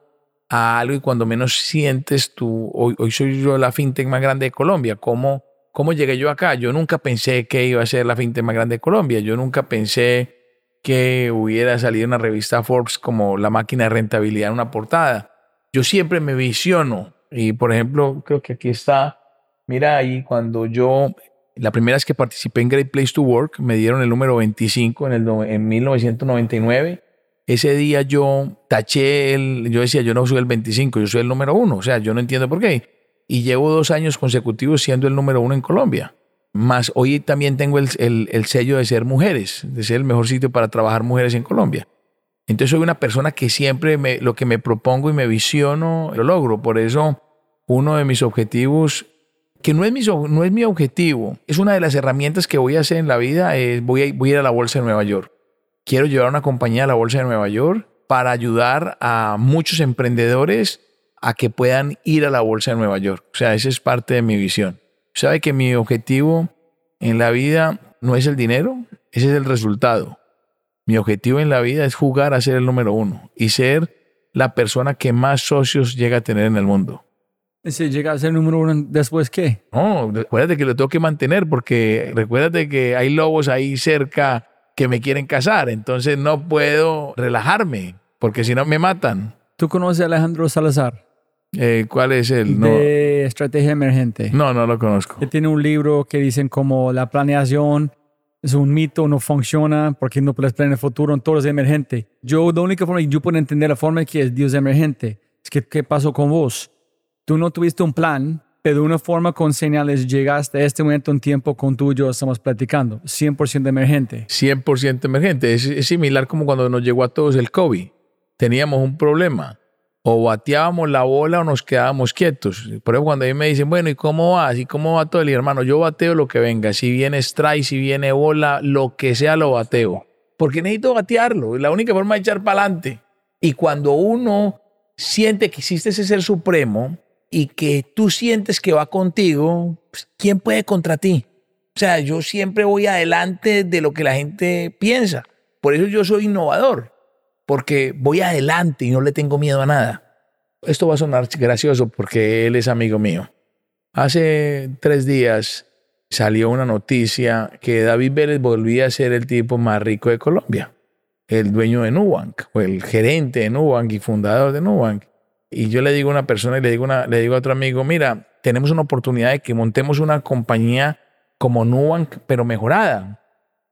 a algo y cuando menos sientes tú, hoy, hoy soy yo la fintech más grande de Colombia, ¿cómo, ¿cómo llegué yo acá? Yo nunca pensé que iba a ser la fintech más grande de Colombia, yo nunca pensé que hubiera salido una revista Forbes como la máquina de rentabilidad en una portada. Yo siempre me visiono y por ejemplo, creo que aquí está, mira ahí cuando yo la primera vez que participé en Great Place to Work, me dieron el número 25 en, el, en 1999. Ese día yo taché el, yo decía, yo no soy el 25, yo soy el número uno. O sea, yo no entiendo por qué. Y llevo dos años consecutivos siendo el número uno en Colombia. Más hoy también tengo el, el, sello de ser mujeres, de ser el mejor sitio para trabajar mujeres en Colombia. Entonces soy una persona que siempre me, lo que me propongo y me visiono, lo logro. Por eso uno de mis objetivos que no es, mi, no es mi objetivo, es una de las herramientas que voy a hacer en la vida, es voy, a, voy a ir a la Bolsa de Nueva York. Quiero llevar una compañía a la Bolsa de Nueva York para ayudar a muchos emprendedores a que puedan ir a la Bolsa de Nueva York. O sea, esa es parte de mi visión. Sabe que mi objetivo en la vida no es el dinero, ese es el resultado. Mi objetivo en la vida es jugar a ser el número uno y ser la persona que más socios llega a tener en el mundo. Si llega a ser número uno, ¿después qué? No, recuérdate que lo tengo que mantener porque recuérdate que hay lobos ahí cerca que me quieren cazar, entonces no puedo relajarme porque si no me matan. ¿Tú conoces a Alejandro Salazar? Eh, ¿Cuál es el? De Estrategia Emergente. No, no lo conozco. Él tiene un libro que dicen como la planeación es un mito, no funciona porque no puedes planear el futuro, en todo es emergente. Yo, la única forma que yo puedo entender la forma que es Dios emergente es que qué pasó con vos tú no tuviste un plan, pero de una forma con señales llegaste a este momento en tiempo con tú y yo estamos platicando. 100% emergente. 100% emergente. Es, similar como cuando nos llegó a todos el COVID. Teníamos un problema. O bateábamos la bola o nos quedábamos quietos. Por eso cuando a mí me dicen, bueno, ¿y cómo vas? ¿Y cómo va todo el hermano? Yo bateo lo que venga. Si viene strike, si viene bola, lo que sea lo bateo. Porque necesito batearlo. La única forma de echar para adelante. Y cuando uno siente que existe ese ser supremo, y que tú sientes que va contigo, pues, ¿quién puede contra ti? O sea, yo siempre voy adelante de lo que la gente piensa. Por eso yo soy innovador, porque voy adelante y no le tengo miedo a nada. Esto va a sonar gracioso porque él es amigo mío. Hace tres días salió una noticia que David Vélez volvía a ser el tipo más rico de Colombia, el dueño de Nubank, o el gerente de Nubank y fundador de Nubank y yo le digo a una persona y le digo, a otro amigo, mira, tenemos una oportunidad de que montemos una compañía como Nubank, pero mejorada,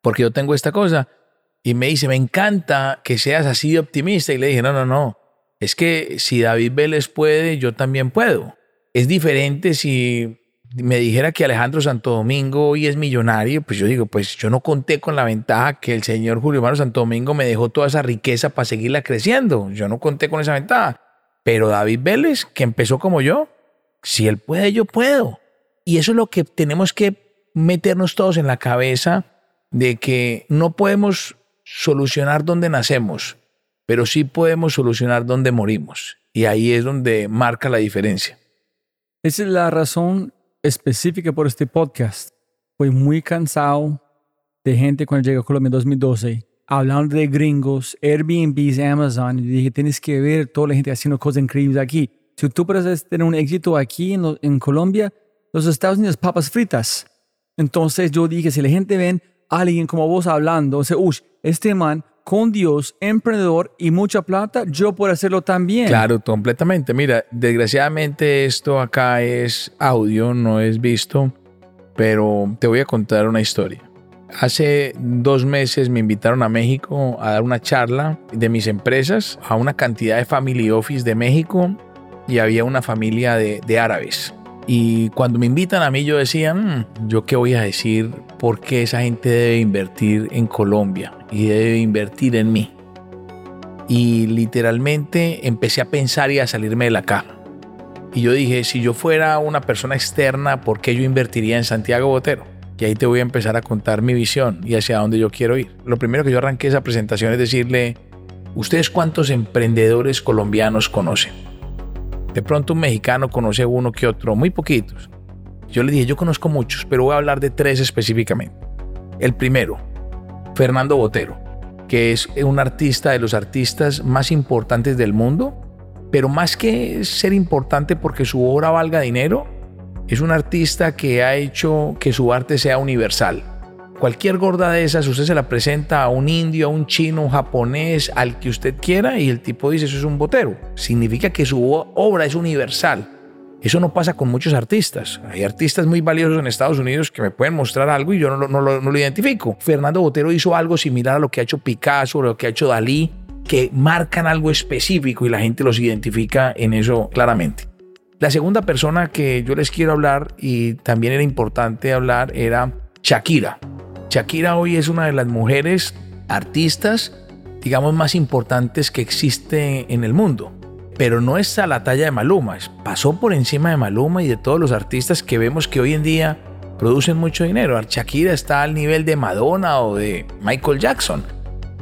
porque yo tengo esta cosa. Y me dice, me encanta que seas así de optimista. Y le dije, no, no, no, es que si David Vélez puede, yo también puedo. Es diferente si me dijera que Alejandro Santo Domingo hoy es millonario, pues yo digo, pues yo no conté con la ventaja que el señor Julio Mario Santo Domingo me dejó toda esa riqueza para seguirla creciendo. Yo no conté con esa ventaja. Pero David Vélez, que empezó como yo, si él puede, yo puedo. Y eso es lo que tenemos que meternos todos en la cabeza de que no podemos solucionar donde nacemos, pero sí podemos solucionar donde morimos. Y ahí es donde marca la diferencia. Esa es la razón específica por este podcast. Fui muy cansado de gente cuando llegué a Colombia en 2012 hablando de gringos, Airbnb, Amazon, y dije, tienes que ver toda la gente haciendo cosas increíbles aquí. Si tú puedes tener un éxito aquí en, en Colombia, los Estados Unidos, papas fritas. Entonces yo dije, si la gente ven a alguien como vos hablando, dice, uy, este man con Dios, emprendedor y mucha plata, yo puedo hacerlo también. Claro, completamente. Mira, desgraciadamente esto acá es audio, no es visto, pero te voy a contar una historia. Hace dos meses me invitaron a México a dar una charla de mis empresas a una cantidad de family office de México y había una familia de, árabes. Y cuando me invitan a mí, yo decía, "Mm, ¿yo qué voy a decir? ¿Por qué esa gente debe invertir en Colombia y debe invertir en mí? Y literalmente empecé a pensar y a salirme de la cama. Y yo dije, si yo fuera una persona externa, ¿por qué yo invertiría en Santiago Botero? Y ahí te voy a empezar a contar mi visión y hacia dónde yo quiero ir. Lo primero que yo arranqué esa presentación es decirle, ¿ustedes cuántos emprendedores colombianos conocen? De pronto un mexicano conoce uno que otro, muy poquitos. Yo le dije, yo conozco muchos, pero voy a hablar de tres específicamente. El primero, Fernando Botero, que es un artista de los artistas más importantes del mundo, pero más que ser importante porque su obra valga dinero, es un artista que ha hecho que su arte sea universal. Cualquier gorda de esas, usted se la presenta a un indio, a un chino, un japonés, al que usted quiera, y el tipo dice, eso es un botero. Significa que su obra es universal. Eso no pasa con muchos artistas. Hay artistas muy valiosos en Estados Unidos que me pueden mostrar algo y yo no, lo- identifico. Fernando Botero hizo algo similar a lo que ha hecho Picasso, lo que ha hecho Dalí, que marcan algo específico y la gente los identifica en eso claramente. La segunda persona que yo les quiero hablar y también era importante hablar era Shakira. Shakira hoy es una de las mujeres artistas, digamos, más importantes que existe en el mundo. Pero no es a la talla de Maluma, pasó por encima de Maluma y de todos los artistas que vemos que hoy en día producen mucho dinero. Shakira está al nivel de Madonna o de Michael Jackson.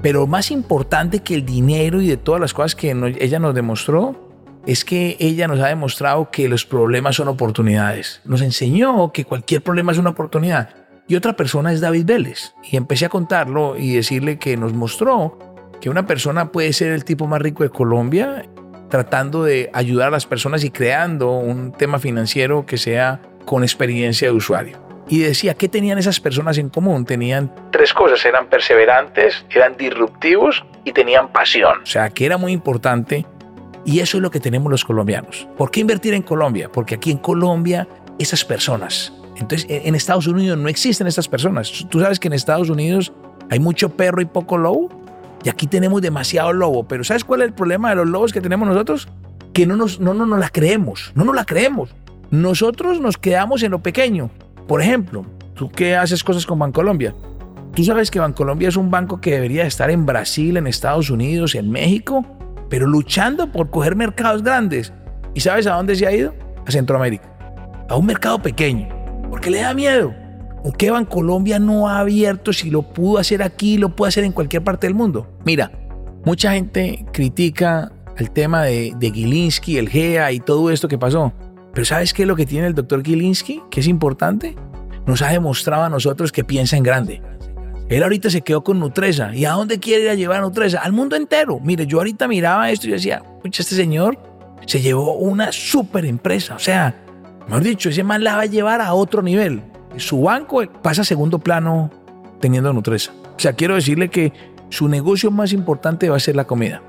Pero más importante que el dinero y de todas las cosas que ella nos demostró, es que ella nos ha demostrado que los problemas son oportunidades. Nos enseñó que cualquier problema es una oportunidad. Y otra persona es David Vélez. Y empecé a contarlo y decirle que nos mostró que una persona puede ser el tipo más rico de Colombia tratando de ayudar a las personas y creando un tema financiero que sea con experiencia de usuario. Y decía, ¿qué tenían esas personas en común? Tenían Tres cosas, eran perseverantes, eran disruptivos y tenían pasión. O sea, que era muy importante y eso es lo que tenemos los colombianos. ¿Por qué invertir en Colombia? Porque aquí en Colombia esas personas. Entonces, en en Estados Unidos no existen estas personas. Tú sabes que en Estados Unidos hay mucho perro y poco lobo. Y aquí tenemos demasiado lobo. Pero ¿sabes cuál es el problema de los lobos que tenemos nosotros? Que no nos, no, no nos la creemos. No nos la creemos. Nosotros nos quedamos en lo pequeño. Por ejemplo, tú que haces cosas con Bancolombia. Tú sabes que Bancolombia es un banco que debería estar en Brasil, en Estados Unidos, en México, pero luchando por coger mercados grandes. ¿Y sabes a dónde se ha ido? A Centroamérica. A un mercado pequeño. Porque le da miedo. ¿Por qué Bancolombia no ha abierto si lo pudo hacer aquí, lo puede hacer en cualquier parte del mundo? Mira, mucha gente critica el tema de, de Gilinski, el GEA y todo esto que pasó. Pero ¿sabes qué es lo que tiene el doctor Gilinski? Que es importante. Nos ha demostrado a nosotros que piensa en grande. Él ahorita se quedó con Nutresa. ¿Y a dónde quiere llevar a Nutresa? Al mundo entero. Mire, yo ahorita miraba esto y decía, pucha, este señor se llevó una super empresa. O sea, mejor dicho, ese man la va a llevar a otro nivel. Su banco pasa a segundo plano teniendo Nutresa. O sea, quiero decirle que su negocio más importante va a ser la comida.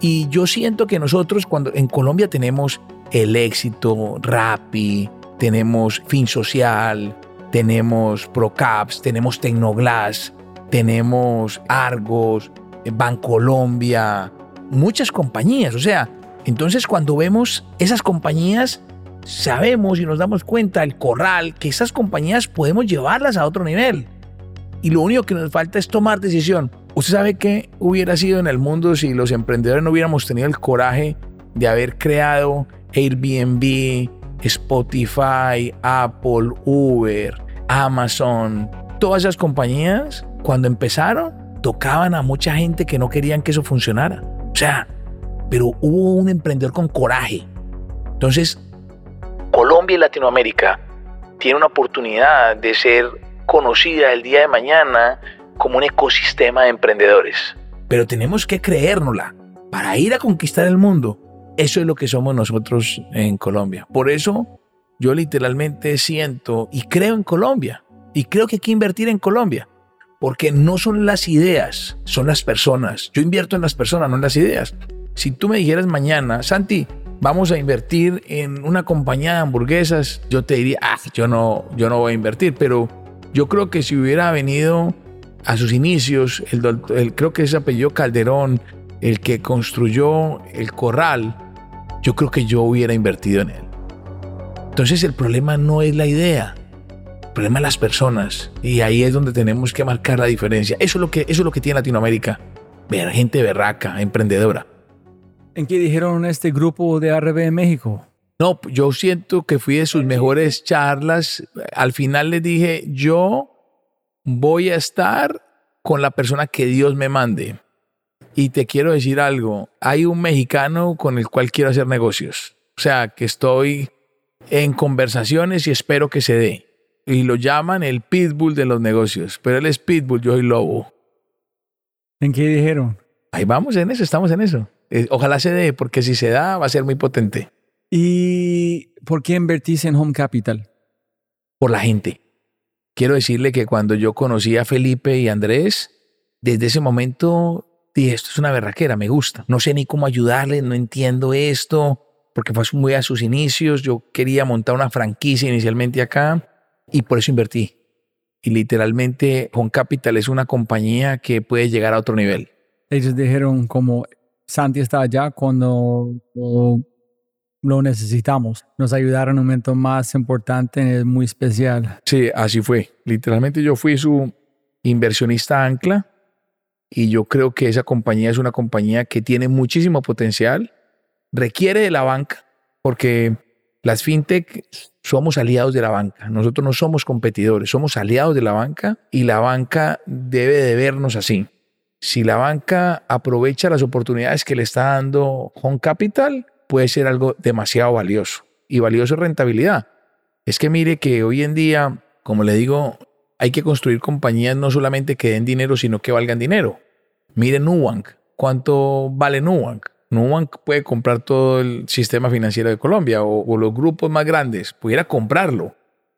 Y yo siento que nosotros cuando en Colombia tenemos el éxito, Rappi, tenemos Fin Social, tenemos Procaps, tenemos Tecnoglass, tenemos Argos, Bancolombia, muchas compañías. O sea, entonces cuando vemos esas compañías, sabemos y nos damos cuenta, el corral, que esas compañías podemos llevarlas a otro nivel. Y lo único que nos falta es tomar decisión. ¿Usted sabe qué hubiera sido en el mundo si los emprendedores no hubiéramos tenido el coraje de haber creado Airbnb, Spotify, Apple, Uber, Amazon? Todas esas compañías, cuando empezaron, tocaban a mucha gente que no querían que eso funcionara. O sea, pero hubo un emprendedor con coraje. Entonces, Colombia y Latinoamérica tienen una oportunidad de ser conocida el día de mañana como un ecosistema de emprendedores. pero tenemos que creérnosla para ir a conquistar el mundo. Eso es lo que somos nosotros en Colombia. Por eso yo literalmente siento y creo en Colombia. Y creo que hay que invertir en Colombia. Porque no son las ideas, son las personas. Yo invierto en las personas, no en las ideas. Si tú me dijeras mañana, Santi, vamos a invertir en una compañía de hamburguesas, yo te diría, ah, yo no, yo no voy a invertir. Pero yo creo que si hubiera venido a sus inicios, el, creo que es apellido Calderón, el que construyó el corral, yo creo que yo hubiera invertido en él. Entonces el problema no es la idea, el problema es las personas. Y ahí es donde tenemos que marcar la diferencia. Eso es lo que, eso es lo que tiene Latinoamérica. Ver gente berraca, emprendedora. ¿En qué dijeron este grupo de ARB en México? No, yo siento que fui de sus mejores charlas. Al final les dije, yo voy a estar con la persona que Dios me mande. Y te quiero decir algo, hay un mexicano con el cual quiero hacer negocios. O sea, que estoy en conversaciones y espero que se dé. Y lo llaman el pitbull de los negocios. Pero él es pitbull, yo soy lobo. ¿En qué dijeron? Ahí vamos en eso, estamos en eso. Eh, Ojalá se dé, porque si se da, va a ser muy potente. ¿Y por qué invertís en Home Capital? Por la gente. Quiero decirle que cuando yo conocí a Felipe y Andrés, desde ese momento dije, esto es una berraquera, me gusta. No sé ni cómo ayudarle, no entiendo esto, porque fue muy a sus inicios. Yo quería montar una franquicia inicialmente acá y por eso invertí. Y literalmente Home Capital es una compañía que puede llegar a otro nivel. Ellos dijeron como Santi está allá cuando lo necesitamos. Nos ayudaron en un momento más importante, es muy especial. Sí, así fue. Literalmente yo fui su inversionista ancla y yo creo que esa compañía es una compañía que tiene muchísimo potencial, requiere de la banca, porque las fintech somos aliados de la banca. Nosotros no somos competidores, somos aliados de la banca y la banca debe de vernos así. Si la banca aprovecha las oportunidades que le está dando Home Capital, puede ser algo demasiado valioso. Y valioso es rentabilidad. Es que mire que hoy en día, como le digo, hay que construir compañías no solamente que den dinero, sino que valgan dinero. Mire Nubank. ¿Cuánto vale Nubank? Nubank puede comprar todo el sistema financiero de Colombia o, o los grupos más grandes. Pudiera comprarlo.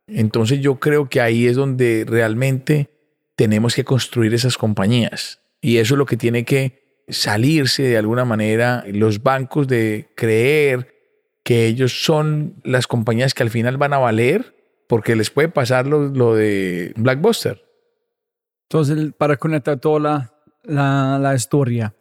Entonces yo creo que ahí es donde realmente tenemos que construir esas compañías. Y eso es lo que tiene que salirse de alguna manera los bancos de creer que ellos son las compañías que al final van a valer porque les puede pasar lo, lo de Blackbuster. Entonces, para conectar toda la, la, la historia,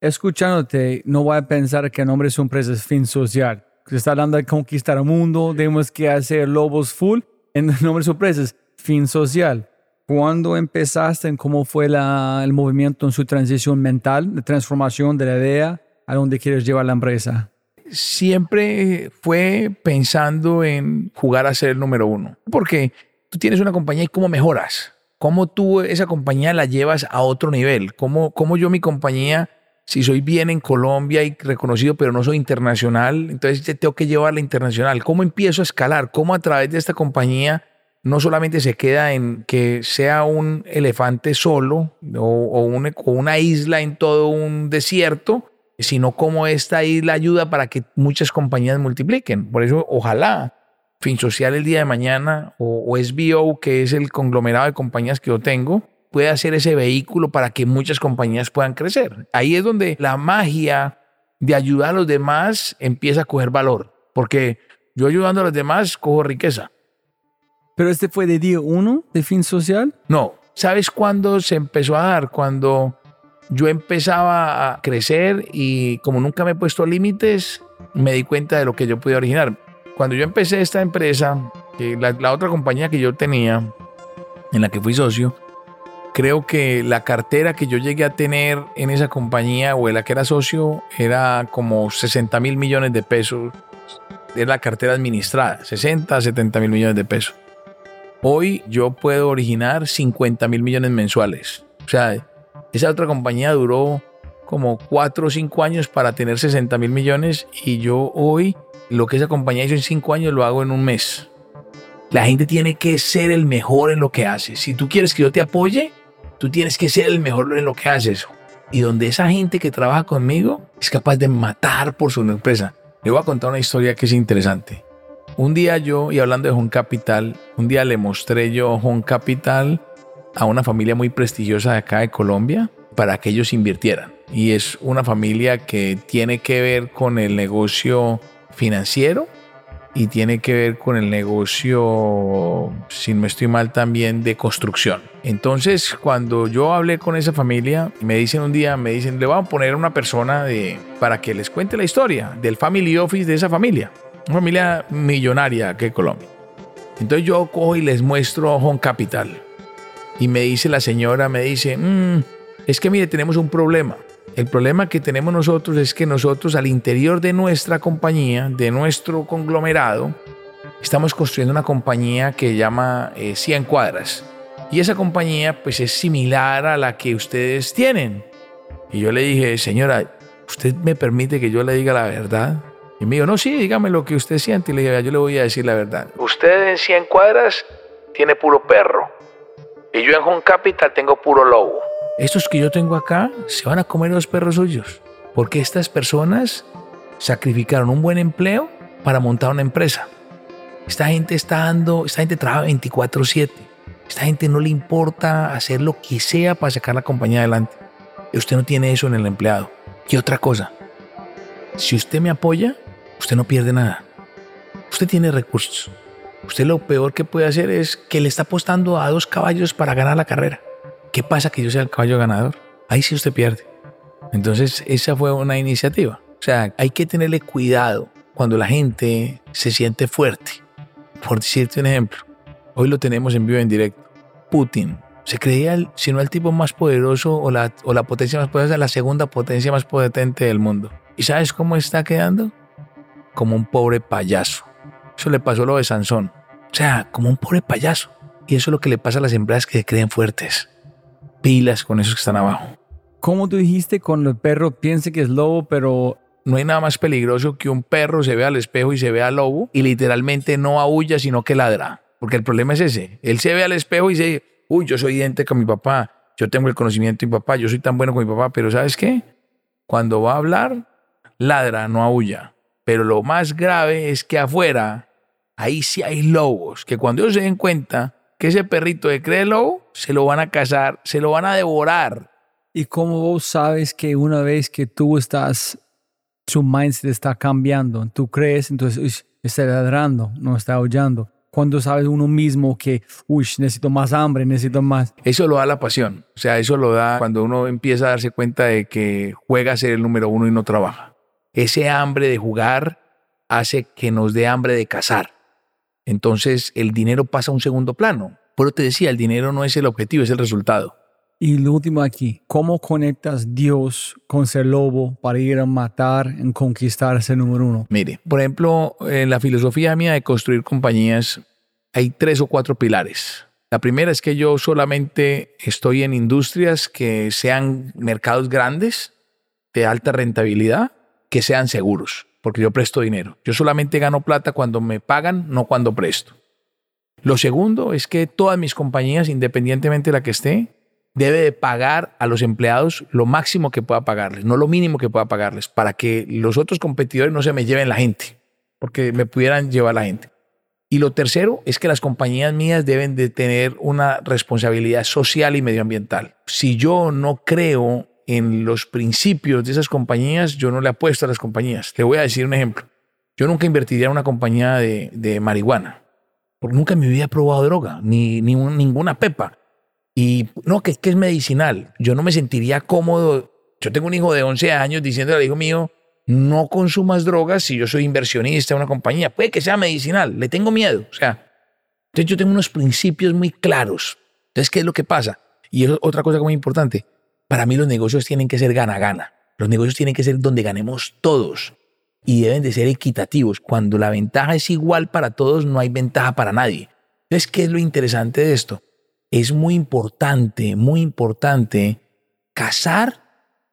escuchándote, no voy a pensar que el nombre de su empresa es fin social. Se está hablando de conquistar el mundo, tenemos que hacer lobos full. En el nombre de su empresa es fin social. ¿Cuándo empezaste? ¿Cómo fue la, el movimiento en su transición mental, de transformación de la idea a dónde quieres llevar la empresa? Siempre fue pensando en jugar a ser el número uno. Porque tú tienes una compañía y cómo mejoras. ¿Cómo tú esa compañía la llevas a otro nivel? ¿Cómo, cómo yo mi compañía, si soy bien en Colombia y reconocido, pero no soy internacional, entonces tengo que llevarla internacional? ¿Cómo empiezo a escalar? ¿Cómo a través de esta compañía no solamente se queda en que sea un elefante solo o, o, un, o, una isla en todo un desierto, sino cómo esta isla ayuda para que muchas compañías multipliquen. Por eso, ojalá Fin Social el día de mañana o, o SBO, que es el conglomerado de compañías que yo tengo, pueda ser ese vehículo para que muchas compañías puedan crecer. Ahí es donde la magia de ayudar a los demás empieza a coger valor, porque yo ayudando a los demás cojo riqueza. ¿Pero este fue de día uno de fin social? No. ¿Sabes cuándo se empezó a dar? Cuando yo empezaba a crecer y como nunca me he puesto límites, me di cuenta de lo que yo podía originar. Cuando yo empecé esta empresa, la, la otra compañía que yo tenía, en la que fui socio, creo que la cartera que yo llegué a tener en esa compañía o en la que era socio era como 60 mil millones de pesos. Era la cartera administrada, 60, 70 mil millones de pesos. Hoy yo puedo originar 50 mil millones mensuales. O sea, esa otra compañía duró como 4 o 5 años para tener 60 mil millones y yo hoy lo que esa compañía hizo en 5 años lo hago en un mes. La gente tiene que ser el mejor en lo que hace. Si tú quieres que yo te apoye, tú tienes que ser el mejor en lo que haces. Y donde esa gente que trabaja conmigo es capaz de matar por su empresa. Le voy a contar una historia que es interesante. Un día yo, y hablando de Home Capital, un día le mostré yo Home Capital a una familia muy prestigiosa de acá de Colombia para que ellos invirtieran. Y es una familia que tiene que ver con el negocio financiero y tiene que ver con el negocio, si no estoy mal, también de construcción. Entonces, cuando yo hablé con esa familia, me dicen un día, me dicen, le vamos a poner una persona de, para que les cuente la historia del family office de esa familia. Una familia millonaria que Colombia. Entonces yo cojo y les muestro Home Capital. Y me dice la señora, me dice, "Mm, es que mire, tenemos un problema. El problema que tenemos nosotros es que nosotros al interior de nuestra compañía, de nuestro conglomerado, estamos construyendo una compañía que llama eh, 100 cuadras. Y esa compañía pues es similar a la que ustedes tienen. Y yo le dije, señora, ¿usted me permite que yo le diga la verdad? Y me dijo, no, sí, dígame lo que usted siente. Y le dije, yo le voy a decir la verdad. Usted en 100 cuadras tiene puro perro. Y yo en Home Capital tengo puro lobo. Estos que yo tengo acá se van a comer los perros suyos. Porque estas personas sacrificaron un buen empleo para montar una empresa. Esta gente está dando, esta gente trabaja 24/7. Esta gente no le importa hacer lo que sea para sacar la compañía adelante. Y usted no tiene eso en el empleado. Y otra cosa, si usted me apoya, usted no pierde nada. Usted tiene recursos. Usted lo peor que puede hacer es que le está apostando a dos caballos para ganar la carrera. ¿Qué pasa que yo sea el caballo ganador? Ahí sí usted pierde. Entonces, esa fue una iniciativa. O sea, hay que tenerle cuidado cuando la gente se siente fuerte. Por decirte un ejemplo, hoy lo tenemos en vivo en directo. Putin se creía, si no el tipo más poderoso o la, o la potencia más poderosa, la segunda potencia más potente del mundo. ¿Y sabes cómo está quedando? Como un pobre payaso. Eso le pasó lo de Sansón. O sea, como un pobre payaso. Y eso es lo que le pasa a las empresas que se creen fuertes. Pilas con esos que están abajo. ¿Cómo tú dijiste con el perro piense que es lobo, pero No hay nada más peligroso que un perro se vea al espejo y se vea al lobo y literalmente no aúlla, sino que ladra. Porque el problema es ese. Él se ve al espejo y dice, uy, yo soy idéntico a mi papá, yo tengo el conocimiento de mi papá, yo soy tan bueno con mi papá, pero ¿sabes qué? Cuando va a hablar, ladra, no aúlla. Pero lo más grave es que afuera, ahí sí hay lobos, que cuando ellos se den cuenta que ese perrito de cree lobo, se lo van a cazar, se lo van a devorar. ¿y cómo vos sabes que una vez que tú estás, su mindset está cambiando, tú crees, entonces está ladrando, no está aullando? Cuando sabes uno mismo que, uy, necesito más hambre, necesito más. Eso lo da la pasión. O sea, eso lo da cuando uno empieza a darse cuenta de que juega a ser el número uno y no trabaja. Ese hambre de jugar hace que nos dé hambre de cazar. Entonces el dinero pasa a un segundo plano. Pero te decía, el dinero no es el objetivo, es el resultado. Y lo último aquí, ¿cómo conectas Dios con ser lobo para ir a matar, en conquistar ese número uno? Mire, por ejemplo, en la filosofía mía de construir compañías hay tres o cuatro pilares. La primera es que yo solamente estoy en industrias que sean mercados grandes, de alta rentabilidad, que sean seguros, porque yo presto dinero. Yo solamente gano plata cuando me pagan, no cuando presto. Lo segundo es que todas mis compañías, independientemente de la que esté, debe de pagar a los empleados lo máximo que pueda pagarles, no lo mínimo que pueda pagarles, para que los otros competidores no se me lleven la gente, porque me pudieran llevar la gente. Y lo tercero es que las compañías mías deben de tener una responsabilidad social y medioambiental. Si yo no creo en los principios de esas compañías, yo no le apuesto a las compañías. Te voy a decir un ejemplo. Yo nunca invertiría en una compañía de, de marihuana, porque nunca en mi vida he probado droga, ni, ni un- ninguna pepa. Y no, que, que es medicinal. Yo no me sentiría cómodo. Yo tengo un hijo de 11 años diciéndole al hijo mío, no consumas drogas si yo soy inversionista en una compañía. Puede que sea medicinal, le tengo miedo. O sea, entonces yo tengo unos principios muy claros. Entonces, ¿qué es lo que pasa? Y es otra cosa muy importante. Para mí los negocios tienen que ser gana-gana. Los negocios tienen que ser donde ganemos todos y deben de ser equitativos. Cuando la ventaja es igual para todos, no hay ventaja para nadie. Entonces, ¿qué es lo interesante de esto? Es muy importante, muy importante casar,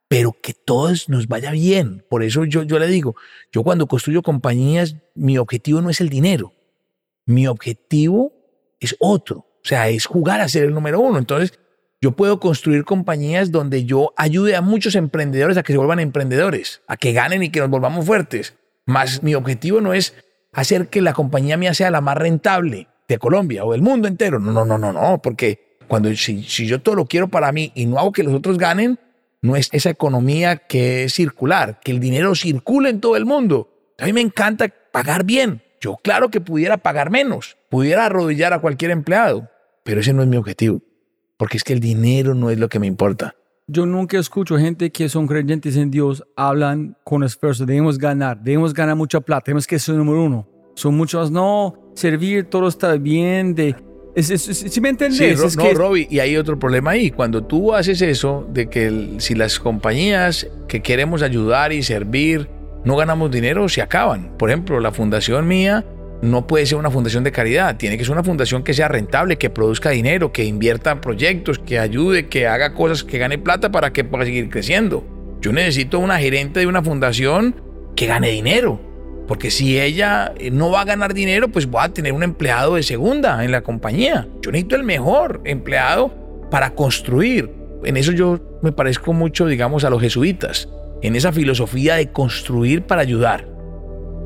pero que todos nos vaya bien. Por eso yo, yo le digo, yo cuando construyo compañías, mi objetivo no es el dinero. Mi objetivo es otro. O sea, es jugar a ser el número uno. Entonces, yo puedo construir compañías donde yo ayude a muchos emprendedores a que se vuelvan emprendedores, a que ganen y que nos volvamos fuertes. Más mi objetivo no es hacer que la compañía mía sea la más rentable de Colombia o del mundo entero. No, no, no, no, no, porque cuando si, si yo todo lo quiero para mí y no hago que los otros ganen, no es esa economía que es circular, que el dinero circule en todo el mundo. A mí me encanta pagar bien, Yo claro que pudiera pagar menos, pudiera arrodillar a cualquier empleado, pero ese no es mi objetivo, porque es que el dinero no es lo que me importa. Yo nunca escucho gente que son creyentes en Dios hablan con esfuerzo. Debemos ganar, debemos ganar mucha plata, tenemos que ser número uno. Son muchos, no, servir, todo está bien. De, si me entendés? Sí, es no, que, Robbie, y hay otro problema ahí. Cuando tú haces eso, de que el- si las compañías que queremos ayudar y servir no ganamos dinero, se acaban. Por ejemplo, la fundación mía no puede ser una fundación de caridad. Tiene que ser una fundación que sea rentable, que produzca dinero, que invierta en proyectos, que ayude, que haga cosas, que gane plata para que pueda seguir creciendo. Yo necesito una gerente de una fundación que gane dinero. Porque si ella eh, no va a ganar dinero, pues voy a tener un empleado de segunda en la compañía. Yo necesito el mejor empleado para construir. En eso yo me parezco mucho, digamos, a los jesuitas. En esa filosofía de construir para ayudar.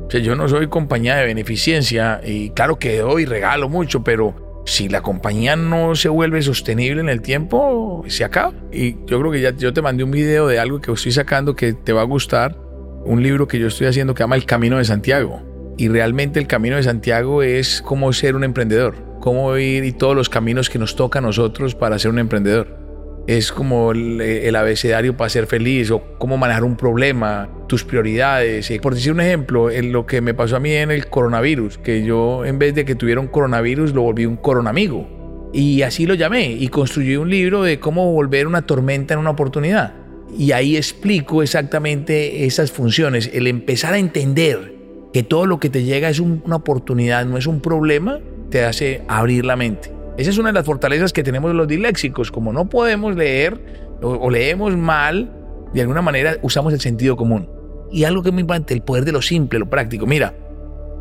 O sea, yo no soy compañía de beneficencia y claro que doy regalo mucho, pero si la compañía no se vuelve sostenible en el tiempo, se acaba. Y yo creo que ya yo te mandé un video de algo que estoy sacando que te va a gustar, un libro que yo estoy haciendo que llama El Camino de Santiago. Y realmente el Camino de Santiago es cómo ser un emprendedor, cómo ir y todos los caminos que nos toca a nosotros para ser un emprendedor es como el, el abecedario para ser feliz o cómo manejar un problema, tus prioridades. Por decir un ejemplo, en lo que me pasó a mí en el coronavirus, que yo en vez de que tuviera un coronavirus lo volví un coronamigo. Y así lo llamé y construí un libro de cómo volver una tormenta en una oportunidad. Y ahí explico exactamente esas funciones, el empezar a entender que todo lo que te llega es un- una oportunidad, no es un problema, te hace abrir la mente. Esa es una de las fortalezas que tenemos los disléxicos. Como no podemos leer o, o leemos mal, de alguna manera usamos el sentido común. Y algo que muy importante, el poder de lo simple, lo práctico. Mira,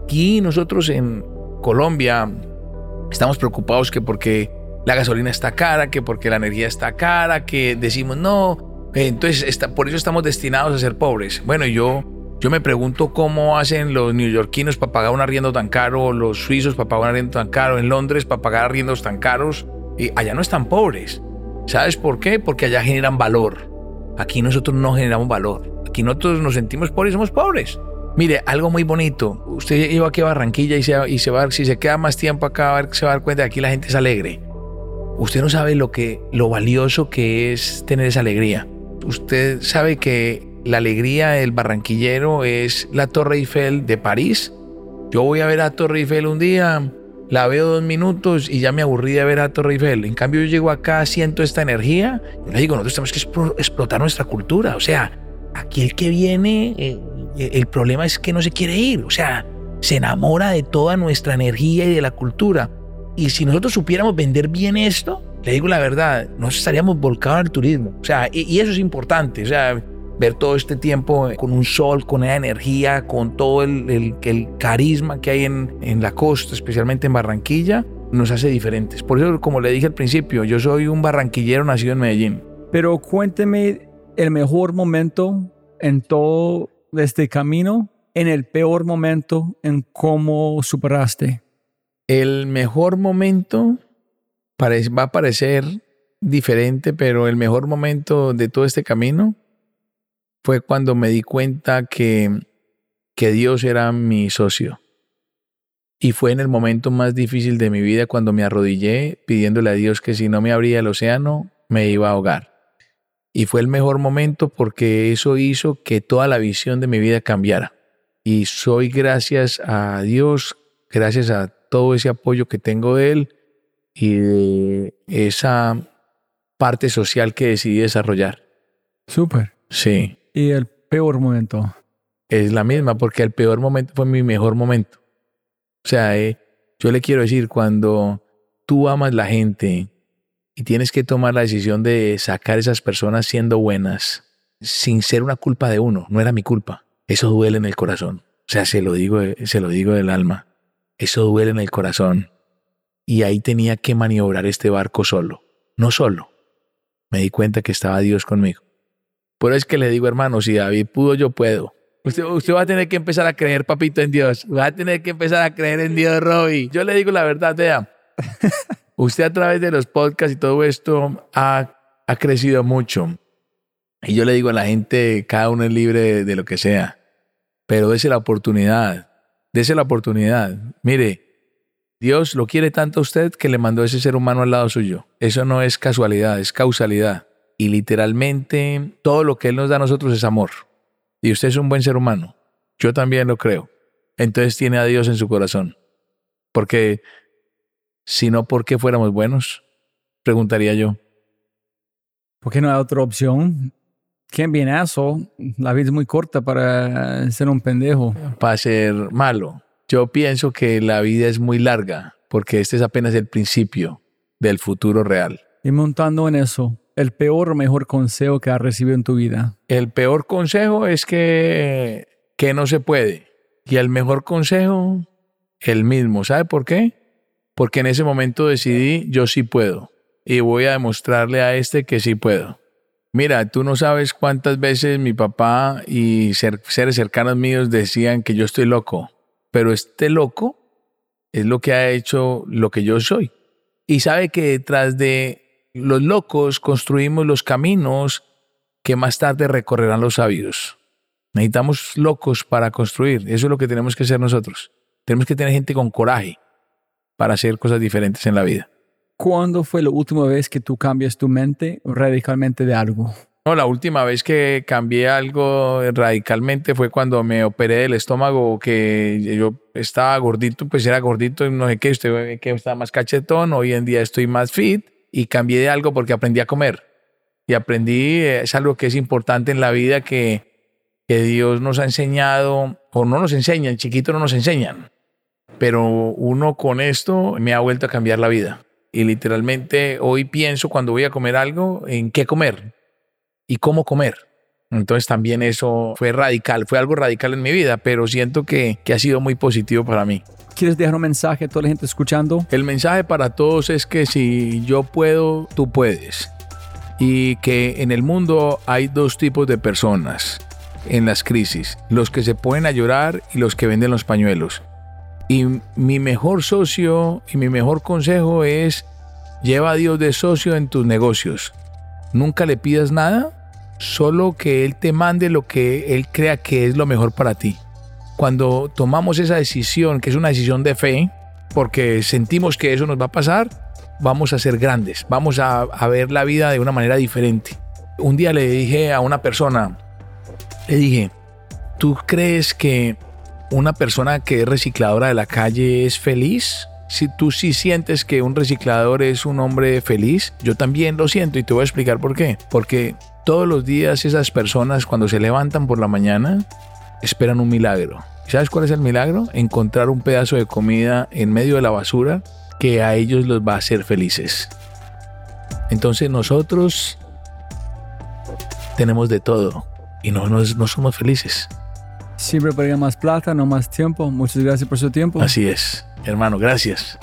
aquí nosotros en Colombia estamos preocupados que porque la gasolina está cara, que porque la energía está cara, que decimos no, eh, entonces por eso estamos destinados a ser pobres. Bueno, yo, yo me pregunto cómo hacen los neoyorquinos para pagar un arriendo tan caro, los suizos para pagar un arriendo tan caro, en Londres para pagar arriendos tan caros, y allá no están pobres. ¿Sabes por qué? Porque allá generan valor. Aquí nosotros no generamos valor. Aquí nosotros nos sentimos pobres somos pobres. Mire, algo muy bonito. Usted iba aquí a Barranquilla y se, y se va, si se queda más tiempo acá, se va a dar cuenta que aquí la gente es alegre. Usted no sabe lo que, lo valioso que es tener esa alegría. Usted sabe que la alegría del barranquillero es la Torre Eiffel de París. Yo voy a ver a Torre Eiffel un día, la veo dos minutos y ya me aburrí de ver a Torre Eiffel. En cambio, yo llego acá, siento esta energía. Le digo, nosotros tenemos que explo- explotar nuestra cultura. O sea, aquí el que viene, eh, eh, el problema es que no se quiere ir. O sea, se enamora de toda nuestra energía y de la cultura. Y si nosotros supiéramos vender bien esto, le digo la verdad, nos estaríamos volcados al turismo. O sea, y, y eso es importante. O sea, ver todo este tiempo con un sol, con esa energía, con todo el, el- el carisma que hay en, en la costa, especialmente en Barranquilla, nos hace diferentes. Por eso, como le dije al principio, yo soy un barranquillero nacido en Medellín. Pero cuénteme el mejor momento en todo este camino, en el peor momento, en cómo superaste. El mejor momento va a parecer diferente, pero el mejor momento de todo este camino fue cuando me di cuenta que, que Dios era mi socio. Y fue en el momento más difícil de mi vida cuando me arrodillé pidiéndole a Dios que si no me abría el océano, me iba a ahogar. Y fue el mejor momento porque eso hizo que toda la visión de mi vida cambiara. Y soy gracias a Dios, gracias a todo ese apoyo que tengo de Él y de esa parte social que decidí desarrollar. Súper. Sí, Y el peor momento. es la misma porque el peor momento fue mi mejor momento. O sea, eh, yo le quiero decir, cuando tú amas la gente y tienes que tomar la decisión de sacar esas personas siendo buenas, sin ser una culpa de uno, no era mi culpa. Eso duele en el corazón. O sea, se lo digo, se lo digo del alma. Eso duele en el corazón. Y ahí tenía que maniobrar este barco solo. No solo. Me di cuenta que estaba Dios conmigo. Por eso es que le digo, hermano, si David pudo, yo puedo. Usted, usted va a tener que empezar a creer, papito, en Dios. Va a tener que empezar a creer en Dios, Robbie. Yo le digo la verdad, vea. Usted a través de los podcasts y todo esto ha, ha crecido mucho. Y yo le digo a la gente, cada uno es libre de, de lo que sea. Pero dése la oportunidad Dese la oportunidad. Mire, Dios lo quiere tanto a usted que le mandó ese ser humano al lado suyo. Eso no es casualidad, es causalidad. Y literalmente todo lo que Él nos da a nosotros es amor. Y usted es un buen ser humano. Yo también lo creo. Entonces tiene a Dios en su corazón. Porque si no, ¿por qué fuéramos buenos? Preguntaría yo. ¿Por qué no hay otra opción? ¿Quién viene eso? La vida es muy corta para ser un pendejo. Para ser malo. Yo pienso que la vida es muy larga, porque este es apenas el principio del futuro real. Y montando en eso, el peor o mejor consejo que has recibido en tu vida. El peor consejo es que, que no se puede. Y el mejor consejo, el mismo. ¿Sabe por qué? Porque en ese momento decidí, yo sí puedo. Y voy a demostrarle a este que sí puedo. Mira, tú no sabes cuántas veces mi papá y seres cercanos míos decían que yo estoy loco, pero este loco es lo que ha hecho lo que yo soy. Y sabe que detrás de los locos construimos los caminos que más tarde recorrerán los sabios. Necesitamos locos para construir. Eso es lo que tenemos que hacer nosotros. Tenemos que tener gente con coraje para hacer cosas diferentes en la vida. ¿Cuándo fue la última vez que tú cambias tu mente radicalmente de algo? No, la última vez que cambié algo radicalmente fue cuando me operé del estómago, que yo estaba gordito, pues era gordito, no sé qué, usted ve que estaba más cachetón, hoy en día estoy más fit y cambié de algo porque aprendí a comer. Y aprendí, es algo que es importante en la vida que, que Dios nos ha enseñado, o no nos enseñan, chiquitos no nos enseñan, pero uno con esto me ha vuelto a cambiar la vida. Y literalmente hoy pienso cuando voy a comer algo en qué comer y cómo comer. Entonces también eso fue radical, fue algo radical en mi vida, pero siento que, que ha sido muy positivo para mí. ¿Quieres dejar un mensaje a toda la gente escuchando? El mensaje para todos es que si yo puedo, tú puedes. Y que en el mundo hay dos tipos de personas en las crisis, los que se ponen a llorar y los que venden los pañuelos. Y mi mejor socio y mi mejor consejo es lleva a Dios de socio en tus negocios. Nunca le pidas nada, solo que Él te mande lo que Él crea que es lo mejor para ti. Cuando tomamos esa decisión, que es una decisión de fe, porque sentimos que eso nos va a pasar, vamos a ser grandes, vamos a, a ver la vida de una manera diferente. Un día le dije a una persona, le dije, ¿tú crees que una persona que es recicladora de la calle es feliz? Si tú sí sientes que un reciclador es un hombre feliz, yo también lo siento y te voy a explicar por qué. Porque todos los días esas personas cuando se levantan por la mañana esperan un milagro. ¿Sabes cuál es el milagro? Encontrar un pedazo de comida en medio de la basura que a ellos los va a hacer felices. Entonces nosotros tenemos de todo y no, no, no somos felices. Siempre para más plata, no más tiempo. Muchas gracias por su tiempo. Así es, hermano, gracias.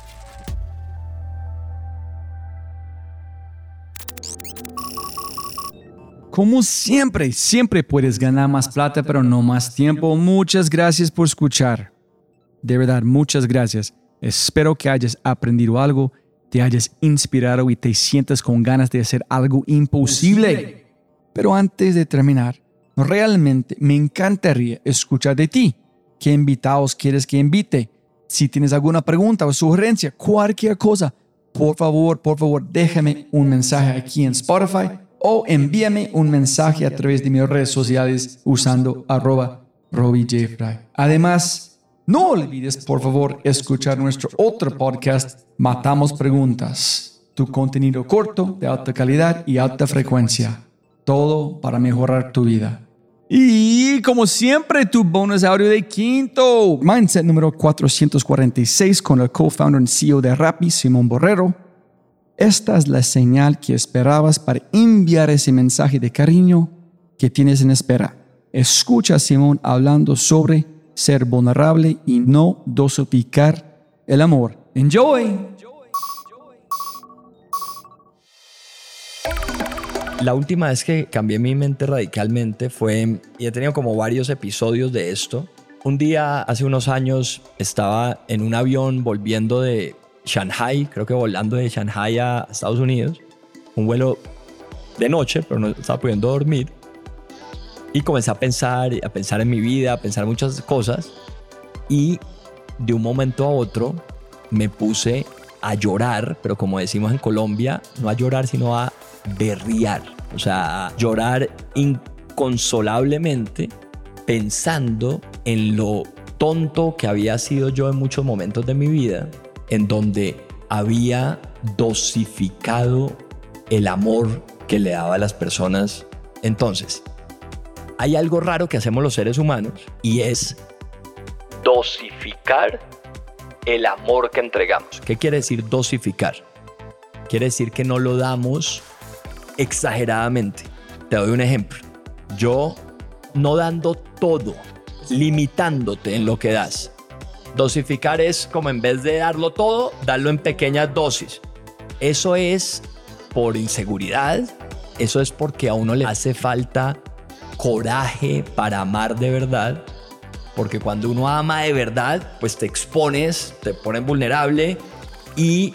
Como siempre, siempre puedes ganar más plata, pero no más tiempo. Muchas gracias por escuchar. De verdad, muchas gracias. Espero que hayas aprendido algo, te hayas inspirado y te sientas con ganas de hacer algo imposible. Pero antes de terminar, realmente me encantaría escuchar de ti. ¿Qué invitados quieres que invite? Si tienes alguna pregunta o sugerencia, cualquier cosa, por favor, por favor, déjame un mensaje aquí en Spotify o envíame un mensaje a través de mis redes sociales usando arroba. Además, no olvides, por favor, escuchar nuestro otro podcast, Matamos Preguntas, tu contenido corto, de alta calidad y alta frecuencia. Todo para mejorar tu vida. Y como siempre, tu bonus audio de quinto. Mindset número 446 con el co-founder y CEO de Rappi, Simón Borrero. Esta es la señal que esperabas para enviar ese mensaje de cariño que tienes en espera. Escucha a Simón hablando sobre ser vulnerable y no dosificar el amor. Enjoy. La última vez que cambié mi mente radicalmente fue, y he tenido como varios episodios de esto. Un día, hace unos años, estaba en un avión volviendo de Shanghai, creo que volando de Shanghai a Estados Unidos. Un vuelo de noche, pero no estaba pudiendo dormir. Y comencé a pensar, a pensar en mi vida, a pensar muchas cosas. Y de un momento a otro me puse a llorar, pero como decimos en Colombia, no a llorar, sino a berriar. O sea, llorar inconsolablemente pensando en lo tonto que había sido yo en muchos momentos de mi vida, en donde había dosificado el amor que le daba a las personas. Entonces, hay algo raro que hacemos los seres humanos y es dosificar el amor que entregamos. ¿Qué quiere decir dosificar? Quiere decir que no lo damos exageradamente. Te doy un ejemplo. Yo no dando todo, limitándote en lo que das. Dosificar es como en vez de darlo todo, darlo en pequeñas dosis. Eso es por inseguridad, eso es porque a uno le hace falta coraje para amar de verdad, porque cuando uno ama de verdad, pues te expones, te pones vulnerable y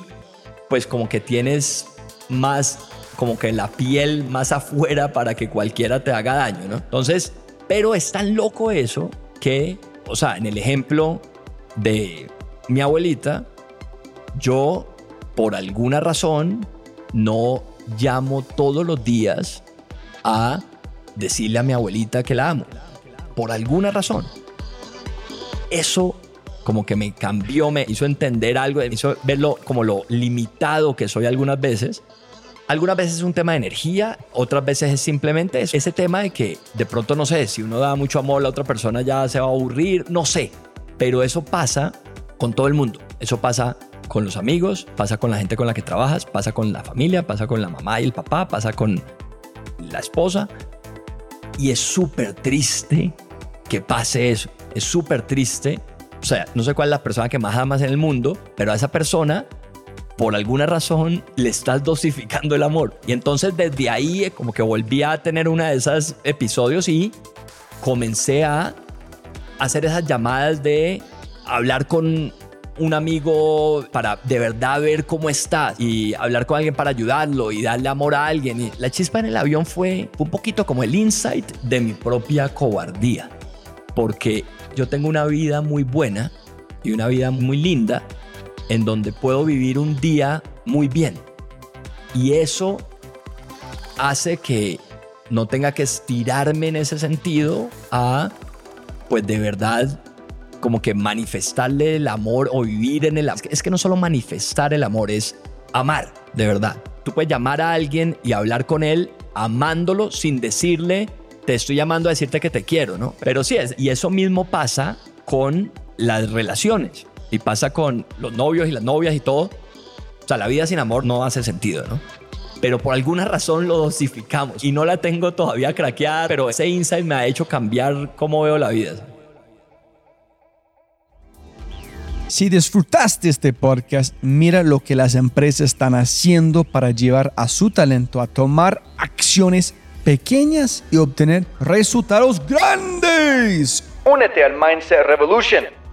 pues como que tienes más, como que la piel más afuera para que cualquiera te haga daño, ¿no? Entonces, pero es tan loco eso que, o sea, en el ejemplo de mi abuelita, yo por alguna razón no llamo todos los días a decirle a mi abuelita que la amo. Por alguna razón. Eso como que me cambió, me hizo entender algo, me hizo verlo como lo limitado que soy algunas veces. Algunas veces es un tema de energía, otras veces es simplemente ese tema de que de pronto no sé, si uno da mucho amor, la otra persona ya se va a aburrir, no sé. Pero eso pasa con todo el mundo. Eso pasa con los amigos, pasa con la gente con la que trabajas, pasa con la familia, pasa con la mamá y el papá, pasa con la esposa. Y es súper triste que pase eso. Es súper triste. O sea, no sé cuál es la persona que más amas en el mundo, pero a esa persona por alguna razón le estás dosificando el amor. Y entonces desde ahí eh, como que volví a tener una de esos episodios y comencé a hacer esas llamadas de hablar con un amigo para de verdad ver cómo está y hablar con alguien para ayudarlo y darle amor a alguien. Y la chispa en el avión fue un poquito como el insight de mi propia cobardía. Porque yo tengo una vida muy buena y una vida muy linda en donde puedo vivir un día muy bien. Y eso hace que no tenga que estirarme en ese sentido a, pues de verdad, como que manifestarle el amor o vivir en el. Es que no solo manifestar el amor, es amar, de verdad. Tú puedes llamar a alguien y hablar con él amándolo sin decirle, te estoy llamando a decirte que te quiero, ¿no? Pero sí es, y eso mismo pasa con las relaciones y pasa con los novios y las novias y todo. O sea, la vida sin amor no hace sentido, ¿no? Pero por alguna razón lo dosificamos y no la tengo todavía craqueada, pero ese insight me ha hecho cambiar cómo veo la vida. Si disfrutaste este podcast, mira lo que las empresas están haciendo para llevar a su talento a tomar acciones pequeñas y obtener resultados grandes. Únete al Mindset Revolution.